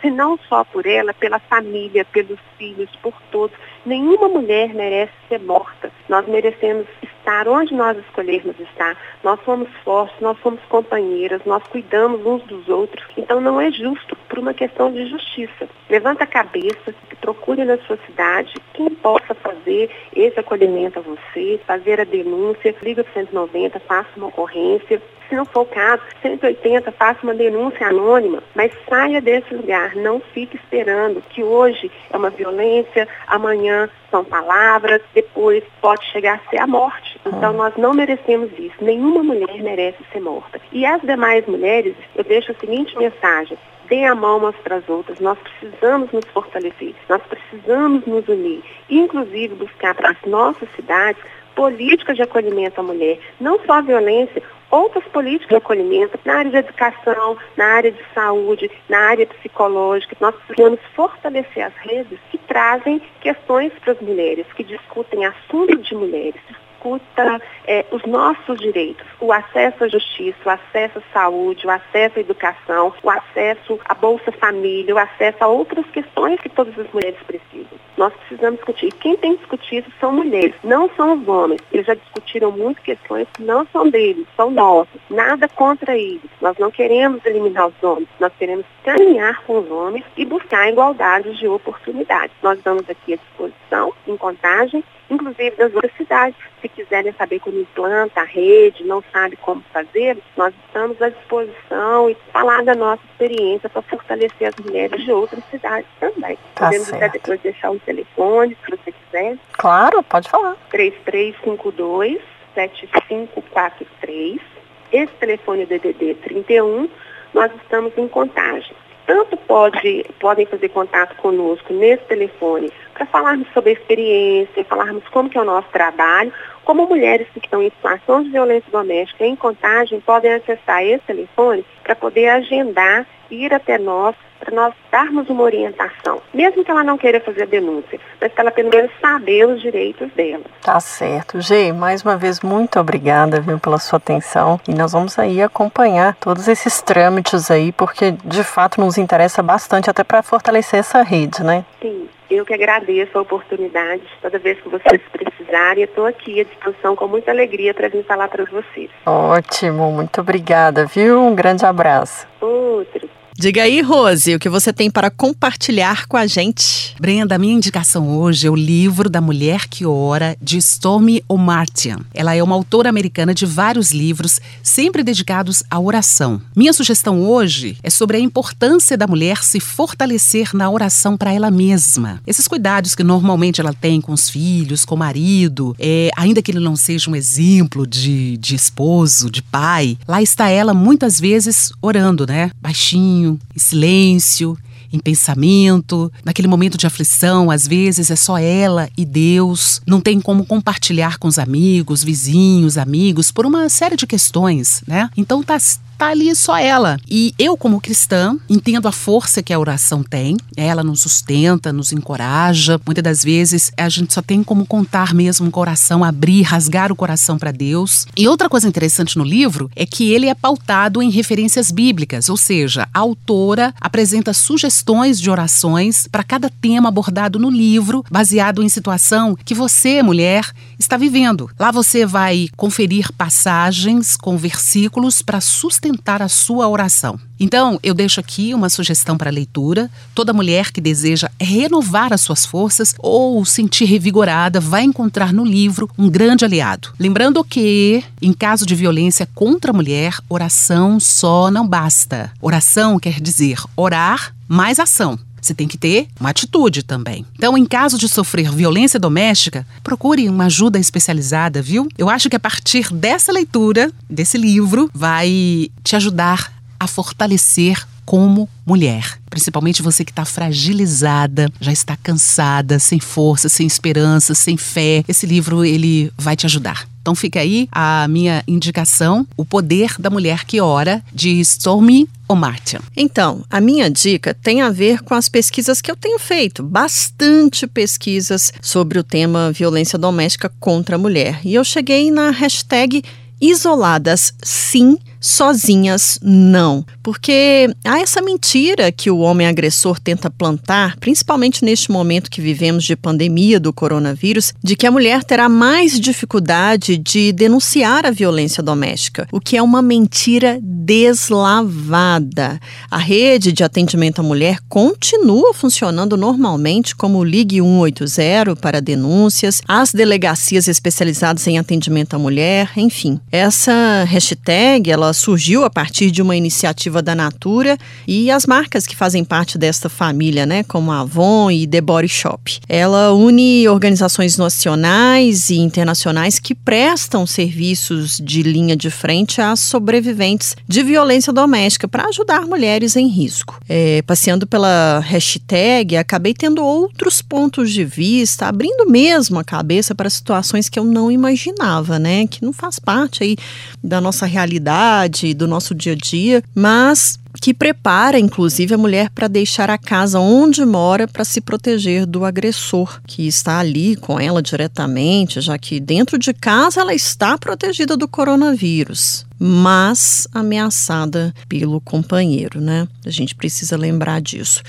Se não só por ela, pela família, pelos filhos, por todos. Nenhuma mulher merece ser morta. Nós merecemos estar onde nós escolhermos estar. Nós somos fortes, nós somos companheiras, nós cuidamos uns dos outros. Então não é justo por uma questão de justiça. Levanta a cabeça, procure na sua cidade quem possa fazer esse acolhimento a você, fazer a denúncia, liga para 190, faça uma ocorrência. Se não for o caso, 180, faça uma denúncia anônima, mas saia desse lugar, não fique esperando que hoje é uma violência, amanhã são palavras, depois pode chegar a ser a morte. Então nós não merecemos isso. Nenhuma mulher merece ser morta. E as demais mulheres, eu deixo a seguinte mensagem: deem a mão umas para as outras. Nós precisamos nos fortalecer, nós precisamos nos unir, inclusive buscar para as nossas cidades políticas de acolhimento à mulher, não só a violência, outras políticas de acolhimento na área de educação, na área de saúde, na área psicológica. Nós precisamos fortalecer as redes que trazem questões para as mulheres, que discutem assuntos de mulheres, discuta é, os nossos direitos, o acesso à justiça, o acesso à saúde, o acesso à educação, o acesso à Bolsa Família, o acesso a outras questões que todas as mulheres precisam. Nós precisamos discutir. E quem tem discutido são mulheres, não são os homens. Eles já discutiram muito questões que não são deles, são nossas. Nada contra eles. Nós não queremos eliminar os homens, nós queremos caminhar com os homens e buscar igualdade de oportunidades. Nós estamos aqui à disposição, em contagem, inclusive das outras cidades. Se quiserem saber como implanta a rede, não sabe como fazer, nós estamos à disposição e falar da nossa experiência para fortalecer as mulheres de outras cidades também. Tá Podemos certo. até depois deixar um telefone, se você quiser. Claro, pode falar. 3352 7543. Esse telefone é DDD 31, nós estamos em contagem. Tanto pode, podem fazer contato conosco nesse telefone para falarmos sobre a experiência, falarmos como que é o nosso trabalho, como mulheres que estão em situação de violência doméstica em contagem podem acessar esse telefone para poder agendar, ir até nós, para nós darmos uma orientação. Mesmo que ela não queira fazer a denúncia, mas para ela pelo menos saber os direitos dela. Tá certo. Gê, mais uma vez, muito obrigada, viu, pela sua atenção. E nós vamos aí acompanhar todos esses trâmites aí, porque de fato nos interessa bastante até para fortalecer essa rede, né? Sim. Eu que agradeço a oportunidade. Toda vez que vocês precisarem, eu estou aqui à disposição com muita alegria para vir falar para vocês. Ótimo, muito obrigada, viu? Um grande abraço. Outro. Diga aí, Rose, o que você tem para compartilhar com a gente? Brenda, a minha indicação hoje é o livro da Mulher que Ora, de Stormy O'Martian. Ela é uma autora americana de vários livros, sempre dedicados à oração. Minha sugestão hoje é sobre a importância da mulher se fortalecer na oração para ela mesma. Esses cuidados que normalmente ela tem com os filhos, com o marido, é, ainda que ele não seja um exemplo de, de esposo, de pai, lá está ela muitas vezes orando, né? Baixinho, em silêncio, em pensamento, naquele momento de aflição, às vezes é só ela e Deus, não tem como compartilhar com os amigos, vizinhos, amigos, por uma série de questões, né? Então tá tá ali só ela. E eu, como cristã, entendo a força que a oração tem. Ela nos sustenta, nos encoraja. Muitas das vezes a gente só tem como contar mesmo o coração, abrir, rasgar o coração para Deus. E outra coisa interessante no livro é que ele é pautado em referências bíblicas, ou seja, a autora apresenta sugestões de orações para cada tema abordado no livro, baseado em situação que você, mulher, está vivendo. Lá você vai conferir passagens com versículos para sustentar a sua oração. Então, eu deixo aqui uma sugestão para leitura. Toda mulher que deseja renovar as suas forças ou sentir revigorada vai encontrar no livro um grande aliado. Lembrando que, em caso de violência contra a mulher, oração só não basta. Oração quer dizer orar mais ação. Você tem que ter uma atitude também. Então, em caso de sofrer violência doméstica, procure uma ajuda especializada, viu? Eu acho que a partir dessa leitura, desse livro, vai te ajudar a fortalecer como mulher. Principalmente você que está fragilizada, já está cansada, sem força, sem esperança, sem fé. Esse livro ele vai te ajudar. Então fica aí a minha indicação, O Poder da Mulher que Ora, de Stormy O'Martian. Então, a minha dica tem a ver com as pesquisas que eu tenho feito, bastante pesquisas sobre o tema violência doméstica contra a mulher. E eu cheguei na hashtag isoladas sim sozinhas não. Porque há essa mentira que o homem agressor tenta plantar, principalmente neste momento que vivemos de pandemia do coronavírus, de que a mulher terá mais dificuldade de denunciar a violência doméstica, o que é uma mentira deslavada. A rede de atendimento à mulher continua funcionando normalmente como o Ligue 180 para denúncias, as delegacias especializadas em atendimento à mulher, enfim. Essa hashtag, ela surgiu a partir de uma iniciativa da Natura e as marcas que fazem parte desta família, né, como a Avon e The Body Shop. Ela une organizações nacionais e internacionais que prestam serviços de linha de frente às sobreviventes de violência doméstica para ajudar mulheres em risco. É, passeando pela hashtag, acabei tendo outros pontos de vista, abrindo mesmo a cabeça para situações que eu não imaginava, né, que não faz parte aí da nossa realidade do nosso dia a dia, mas que prepara, inclusive, a mulher para deixar a casa onde mora para se proteger do agressor que está ali com ela diretamente, já que dentro de casa ela está protegida do coronavírus mas ameaçada pelo companheiro, né? A gente precisa lembrar disso.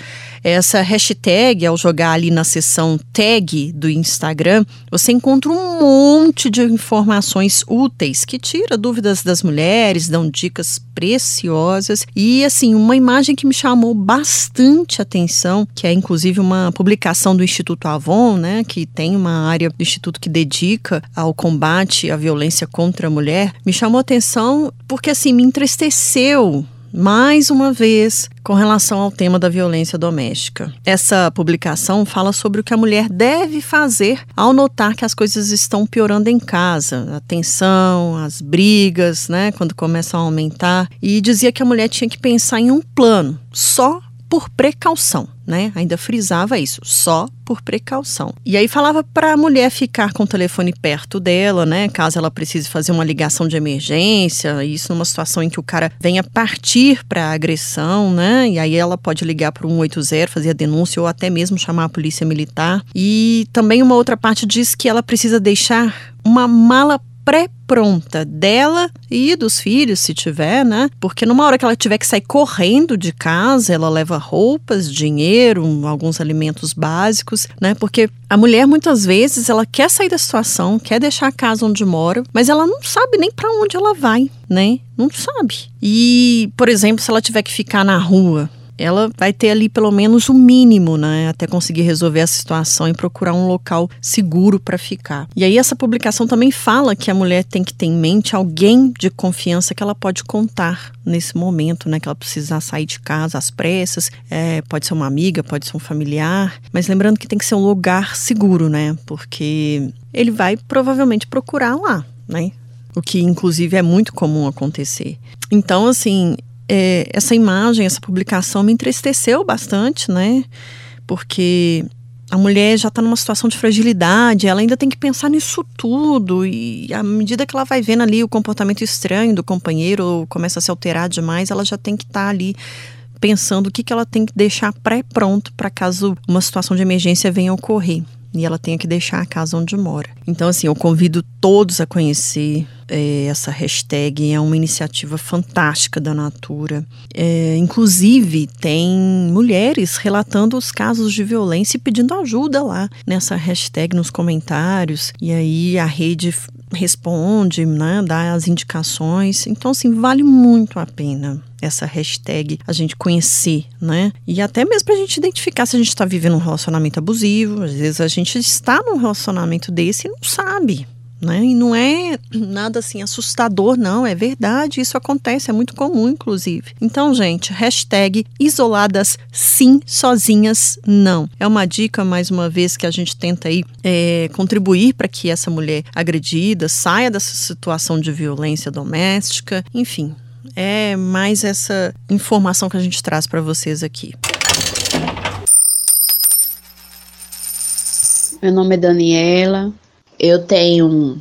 Essa hashtag, ao jogar ali na seção tag do Instagram, você encontra um monte de informações úteis que tira dúvidas das mulheres, dão dicas preciosas. E assim uma imagem que me chamou bastante atenção, que é inclusive uma publicação do Instituto Avon, né, que tem uma área do instituto que dedica ao combate à violência contra a mulher, me chamou atenção porque assim me entristeceu mais uma vez com relação ao tema da violência doméstica. Essa publicação fala sobre o que a mulher deve fazer ao notar que as coisas estão piorando em casa, a tensão, as brigas, né, quando começam a aumentar, e dizia que a mulher tinha que pensar em um plano só por precaução, né? Ainda frisava isso, só por precaução. E aí falava para a mulher ficar com o telefone perto dela, né? Caso ela precise fazer uma ligação de emergência, isso numa situação em que o cara venha partir para agressão, né? E aí ela pode ligar para o 180, fazer a denúncia ou até mesmo chamar a polícia militar. E também uma outra parte diz que ela precisa deixar uma mala pré-pronta dela e dos filhos, se tiver, né? Porque numa hora que ela tiver que sair correndo de casa, ela leva roupas, dinheiro, alguns alimentos básicos, né? Porque a mulher muitas vezes ela quer sair da situação, quer deixar a casa onde mora, mas ela não sabe nem para onde ela vai, né? Não sabe. E, por exemplo, se ela tiver que ficar na rua, ela vai ter ali pelo menos o mínimo, né, até conseguir resolver a situação e procurar um local seguro para ficar. E aí essa publicação também fala que a mulher tem que ter em mente alguém de confiança que ela pode contar nesse momento, né, que ela precisa sair de casa às pressas, é, pode ser uma amiga, pode ser um familiar, mas lembrando que tem que ser um lugar seguro, né, porque ele vai provavelmente procurar lá, né, o que inclusive é muito comum acontecer. Então, assim, é, essa imagem, essa publicação me entristeceu bastante, né? Porque a mulher já está numa situação de fragilidade, ela ainda tem que pensar nisso tudo. E à medida que ela vai vendo ali o comportamento estranho do companheiro, começa a se alterar demais, ela já tem que estar tá ali pensando o que, que ela tem que deixar pré-pronto para caso uma situação de emergência venha ocorrer e ela tenha que deixar a casa onde mora. Então, assim, eu convido todos a conhecer essa hashtag, é uma iniciativa fantástica da Natura. É, inclusive, tem mulheres relatando os casos de violência e pedindo ajuda lá nessa hashtag nos comentários. E aí a rede responde, né, dá as indicações. Então, assim, vale muito a pena essa hashtag a gente conhecer, né? E até mesmo pra gente identificar se a gente está vivendo um relacionamento abusivo. Às vezes a gente está num relacionamento desse e não sabe. Né? E não é nada assim assustador, não, é verdade, isso acontece, é muito comum, inclusive. Então, gente, hashtag isoladas sim, sozinhas não. É uma dica, mais uma vez, que a gente tenta aí é, contribuir para que essa mulher agredida saia dessa situação de violência doméstica, enfim, é mais essa informação que a gente traz para vocês aqui. Meu nome é Daniela, eu tenho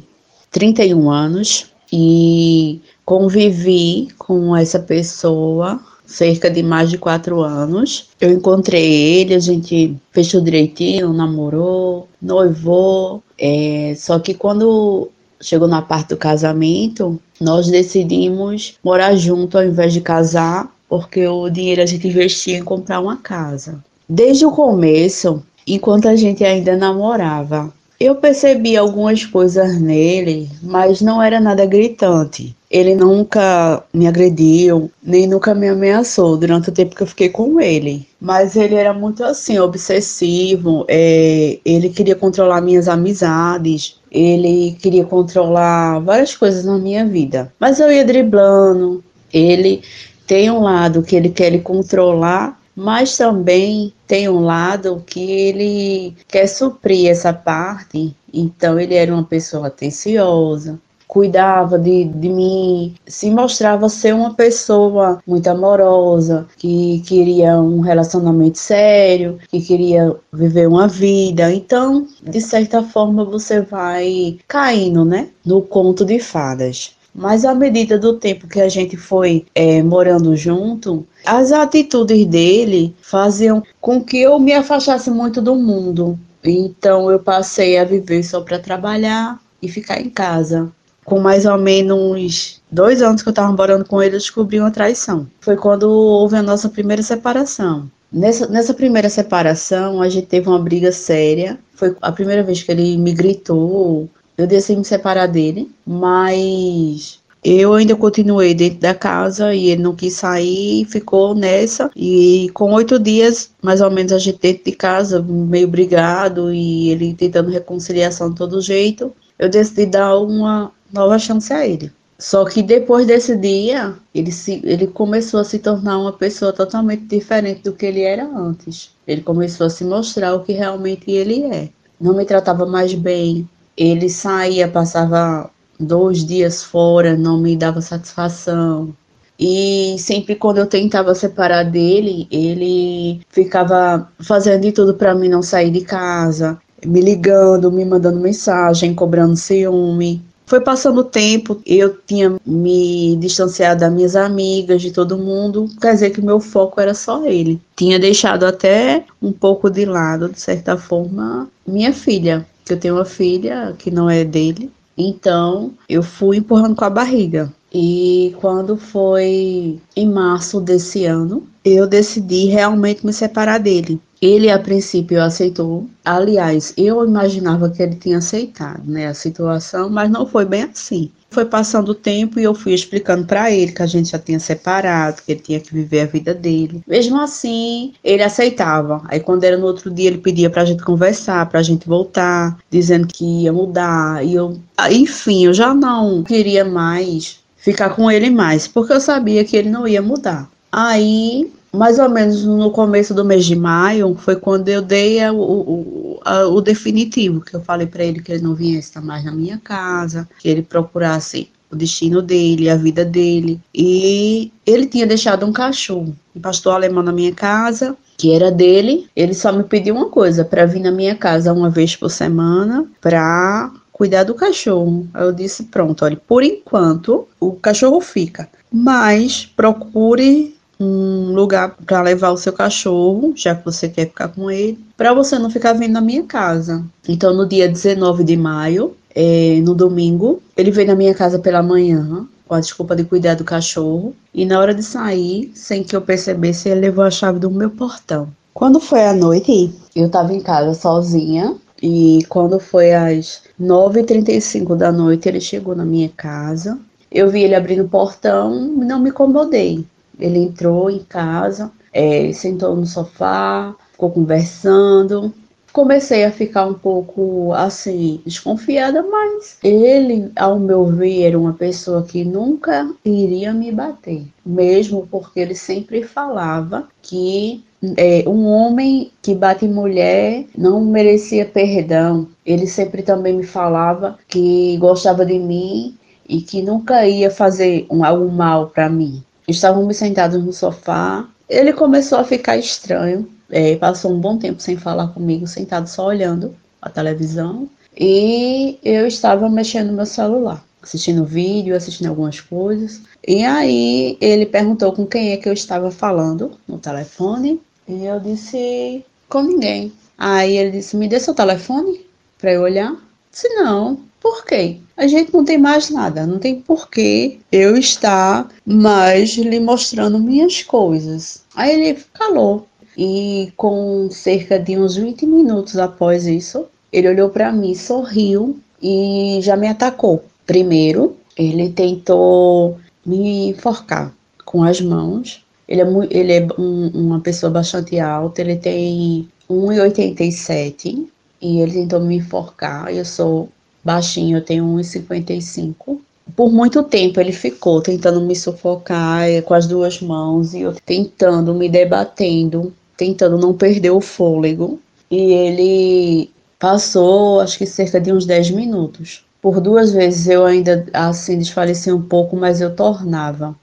31 anos e convivi com essa pessoa cerca de mais de quatro anos. Eu encontrei ele, a gente fechou direitinho, namorou, noivou. É, só que quando chegou na parte do casamento, nós decidimos morar junto ao invés de casar, porque o dinheiro a gente investia em comprar uma casa. Desde o começo, enquanto a gente ainda namorava, eu percebi algumas coisas nele, mas não era nada gritante. Ele nunca me agrediu, nem nunca me ameaçou durante o tempo que eu fiquei com ele. Mas ele era muito assim, obsessivo. É, ele queria controlar minhas amizades. Ele queria controlar várias coisas na minha vida. Mas eu ia driblando. Ele tem um lado que ele quer controlar mas também tem um lado que ele quer suprir essa parte, então ele era uma pessoa atenciosa, cuidava de, de mim, se mostrava ser uma pessoa muito amorosa, que queria um relacionamento sério, que queria viver uma vida. Então, de certa forma, você vai caindo, né, no conto de fadas. Mas à medida do tempo que a gente foi é, morando junto, as atitudes dele faziam com que eu me afastasse muito do mundo. Então eu passei a viver só para trabalhar e ficar em casa. Com mais ou menos dois anos que eu estava morando com ele, eu descobri uma traição. Foi quando houve a nossa primeira separação. Nessa, nessa primeira separação, a gente teve uma briga séria. Foi a primeira vez que ele me gritou, eu decidi me separar dele, mas eu ainda continuei dentro da casa e ele não quis sair, ficou nessa. E com oito dias, mais ou menos, a gente dentro de casa, meio brigado e ele tentando reconciliação de todo jeito, eu decidi dar uma nova chance a ele. Só que depois desse dia, ele, se, ele começou a se tornar uma pessoa totalmente diferente do que ele era antes. Ele começou a se mostrar o que realmente ele é. Não me tratava mais bem, ele saía, passava dois dias fora, não me dava satisfação. E sempre quando eu tentava separar dele, ele ficava fazendo de tudo para mim não sair de casa, me ligando, me mandando mensagem, cobrando ciúme. Foi passando o tempo, eu tinha me distanciado das minhas amigas, de todo mundo, quer dizer que o meu foco era só ele. Tinha deixado até um pouco de lado, de certa forma, minha filha que eu tenho uma filha que não é dele. Então, eu fui empurrando com a barriga. E quando foi em março desse ano, eu decidi realmente me separar dele. Ele, a princípio, aceitou. Aliás, eu imaginava que ele tinha aceitado né, a situação, mas não foi bem assim. Foi passando o tempo e eu fui explicando para ele que a gente já tinha separado, que ele tinha que viver a vida dele. Mesmo assim, ele aceitava. Aí quando era no outro dia, ele pedia pra gente conversar, pra gente voltar, dizendo que ia mudar. E eu, enfim, eu já não queria mais ficar com ele mais, porque eu sabia que ele não ia mudar. Aí mais ou menos no começo do mês de maio, foi quando eu dei a, o, a, o definitivo, que eu falei para ele que ele não viesse estar mais na minha casa, que ele procurasse o destino dele, a vida dele. E ele tinha deixado um cachorro, um pastor alemão na minha casa, que era dele. Ele só me pediu uma coisa, para vir na minha casa uma vez por semana, para cuidar do cachorro. Aí eu disse: pronto, olha, por enquanto o cachorro fica, mas procure um lugar para levar o seu cachorro, já que você quer ficar com ele, para você não ficar vindo na minha casa. Então, no dia 19 de maio, é, no domingo, ele veio na minha casa pela manhã, com a desculpa de cuidar do cachorro, e na hora de sair, sem que eu percebesse, ele levou a chave do meu portão. Quando foi à noite, eu estava em casa sozinha, e quando foi às 9h35 da noite, ele chegou na minha casa. Eu vi ele abrindo o portão e não me incomodei. Ele entrou em casa, é, sentou no sofá, ficou conversando. Comecei a ficar um pouco assim, desconfiada, mas ele, ao meu ver, era uma pessoa que nunca iria me bater, mesmo porque ele sempre falava que é, um homem que bate mulher não merecia perdão. Ele sempre também me falava que gostava de mim e que nunca ia fazer um, algo mal para mim. Estávamos sentados no sofá. Ele começou a ficar estranho. É, passou um bom tempo sem falar comigo, sentado só olhando a televisão. E eu estava mexendo no meu celular, assistindo vídeo, assistindo algumas coisas. E aí ele perguntou com quem é que eu estava falando no telefone. E eu disse, com ninguém. Aí ele disse, me dê seu telefone para eu olhar. Se não, por quê? A gente não tem mais nada, não tem porquê eu estar mais lhe mostrando minhas coisas. Aí ele calou. E com cerca de uns 20 minutos após isso, ele olhou para mim, sorriu e já me atacou. Primeiro, ele tentou me enforcar com as mãos. Ele é, ele é um, uma pessoa bastante alta, ele tem 1,87 e ele tentou me enforcar. Eu sou baixinho, eu tenho 1,55. Por muito tempo ele ficou tentando me sufocar eh, com as duas mãos e eu tentando, me debatendo, tentando não perder o fôlego. E ele passou, acho que cerca de uns 10 minutos. Por duas vezes eu ainda assim desfaleci um pouco, mas eu tornava.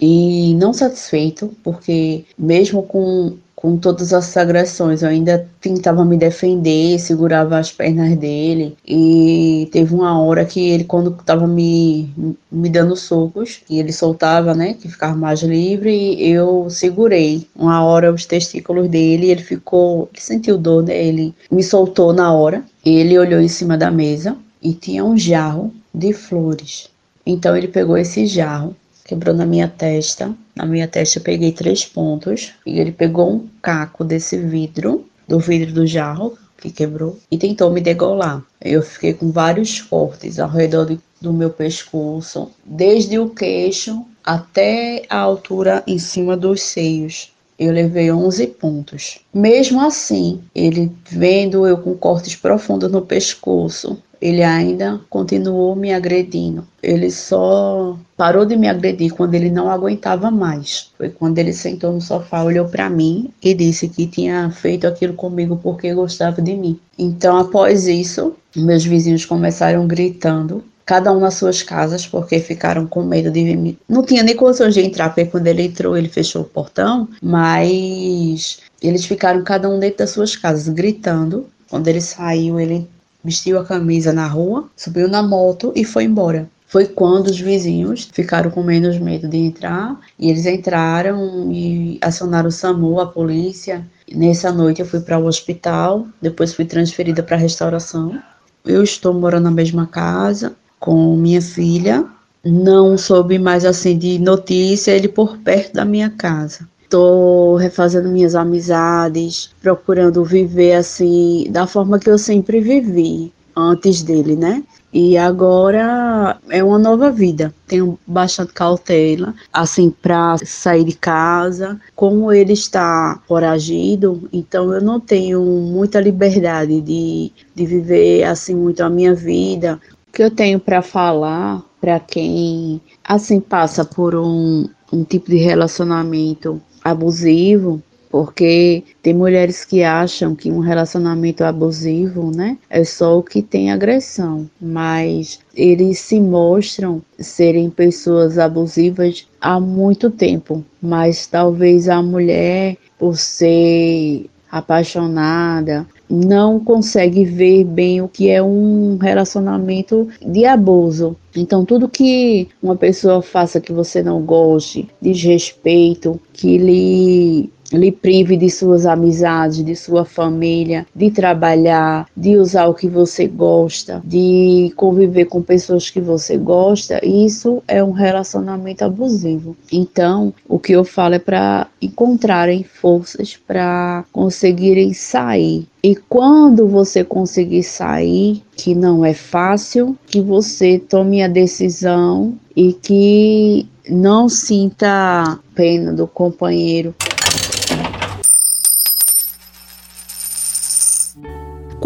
E não satisfeito, porque mesmo com com todas as agressões. Eu ainda tentava me defender, segurava as pernas dele. E teve uma hora que ele, quando estava me, me dando socos, e ele soltava, né, que ficava mais livre, eu segurei uma hora os testículos dele. ele ficou, ele sentiu dor, né? Ele me soltou na hora. Ele olhou em cima da mesa e tinha um jarro de flores. Então ele pegou esse jarro quebrou na minha testa. Na minha testa eu peguei três pontos e ele pegou um caco desse vidro, do vidro do jarro que quebrou, e tentou me degolar. Eu fiquei com vários cortes ao redor de, do meu pescoço, desde o queixo até a altura em cima dos seios. Eu levei 11 pontos. Mesmo assim, ele vendo eu com cortes profundos no pescoço, ele ainda continuou me agredindo. Ele só parou de me agredir quando ele não aguentava mais. Foi quando ele sentou no sofá, olhou para mim e disse que tinha feito aquilo comigo porque gostava de mim. Então, após isso, meus vizinhos começaram gritando cada um nas suas casas, porque ficaram com medo de mim. Não tinha nem condições de entrar, porque quando ele entrou, ele fechou o portão, mas eles ficaram cada um dentro das suas casas, gritando. Quando ele saiu, ele vestiu a camisa na rua, subiu na moto e foi embora. Foi quando os vizinhos ficaram com menos medo de entrar e eles entraram e acionaram o SAMU, a polícia. Nessa noite eu fui para o hospital, depois fui transferida para a restauração. Eu estou morando na mesma casa, com minha filha. Não soube mais assim de notícia ele por perto da minha casa. Estou refazendo minhas amizades, procurando viver assim da forma que eu sempre vivi antes dele, né? E agora é uma nova vida. Tenho bastante cautela, assim, para sair de casa. Como ele está foragido, então eu não tenho muita liberdade de, de viver, assim, muito a minha vida. O que eu tenho para falar para quem, assim, passa por um, um tipo de relacionamento abusivo, porque tem mulheres que acham que um relacionamento abusivo, né, é só o que tem agressão, mas eles se mostram serem pessoas abusivas há muito tempo, mas talvez a mulher, por ser apaixonada, não consegue ver bem o que é um relacionamento de abuso. Então, tudo que uma pessoa faça que você não goste, desrespeito, que lhe lhe prive de suas amizades, de sua família, de trabalhar, de usar o que você gosta, de conviver com pessoas que você gosta, isso é um relacionamento abusivo. Então, o que eu falo é para encontrarem forças para conseguirem sair. E quando você conseguir sair, que não é fácil, que você tome a decisão e que não sinta pena do companheiro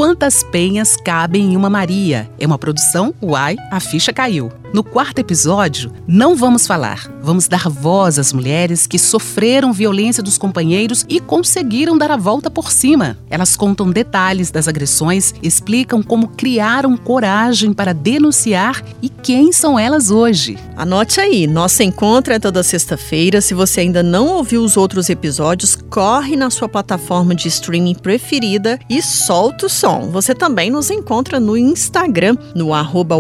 Quantas penhas cabem em uma Maria? É uma produção Uai, a ficha caiu. No quarto episódio, não vamos falar, vamos dar voz às mulheres que sofreram violência dos companheiros e conseguiram dar a volta por cima. Elas contam detalhes das agressões, explicam como criaram coragem para denunciar e quem são elas hoje. Anote aí, nosso encontro é toda sexta-feira. Se você ainda não ouviu os outros episódios, corre na sua plataforma de streaming preferida e solta o som. Você também nos encontra no Instagram, no arroba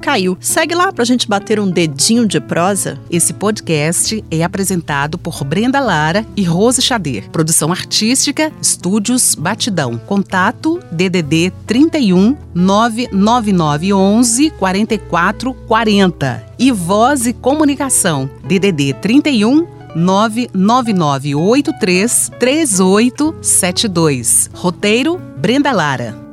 Caiu. Segue lá pra gente bater um dedinho de prosa. Esse podcast é apresentado por Brenda Lara e Rose Xader. Produção artística, Estúdios Batidão. Contato DDD 31 99911 4440. E Voz e Comunicação DDD 31 99983 3872. Roteiro Brenda Lara.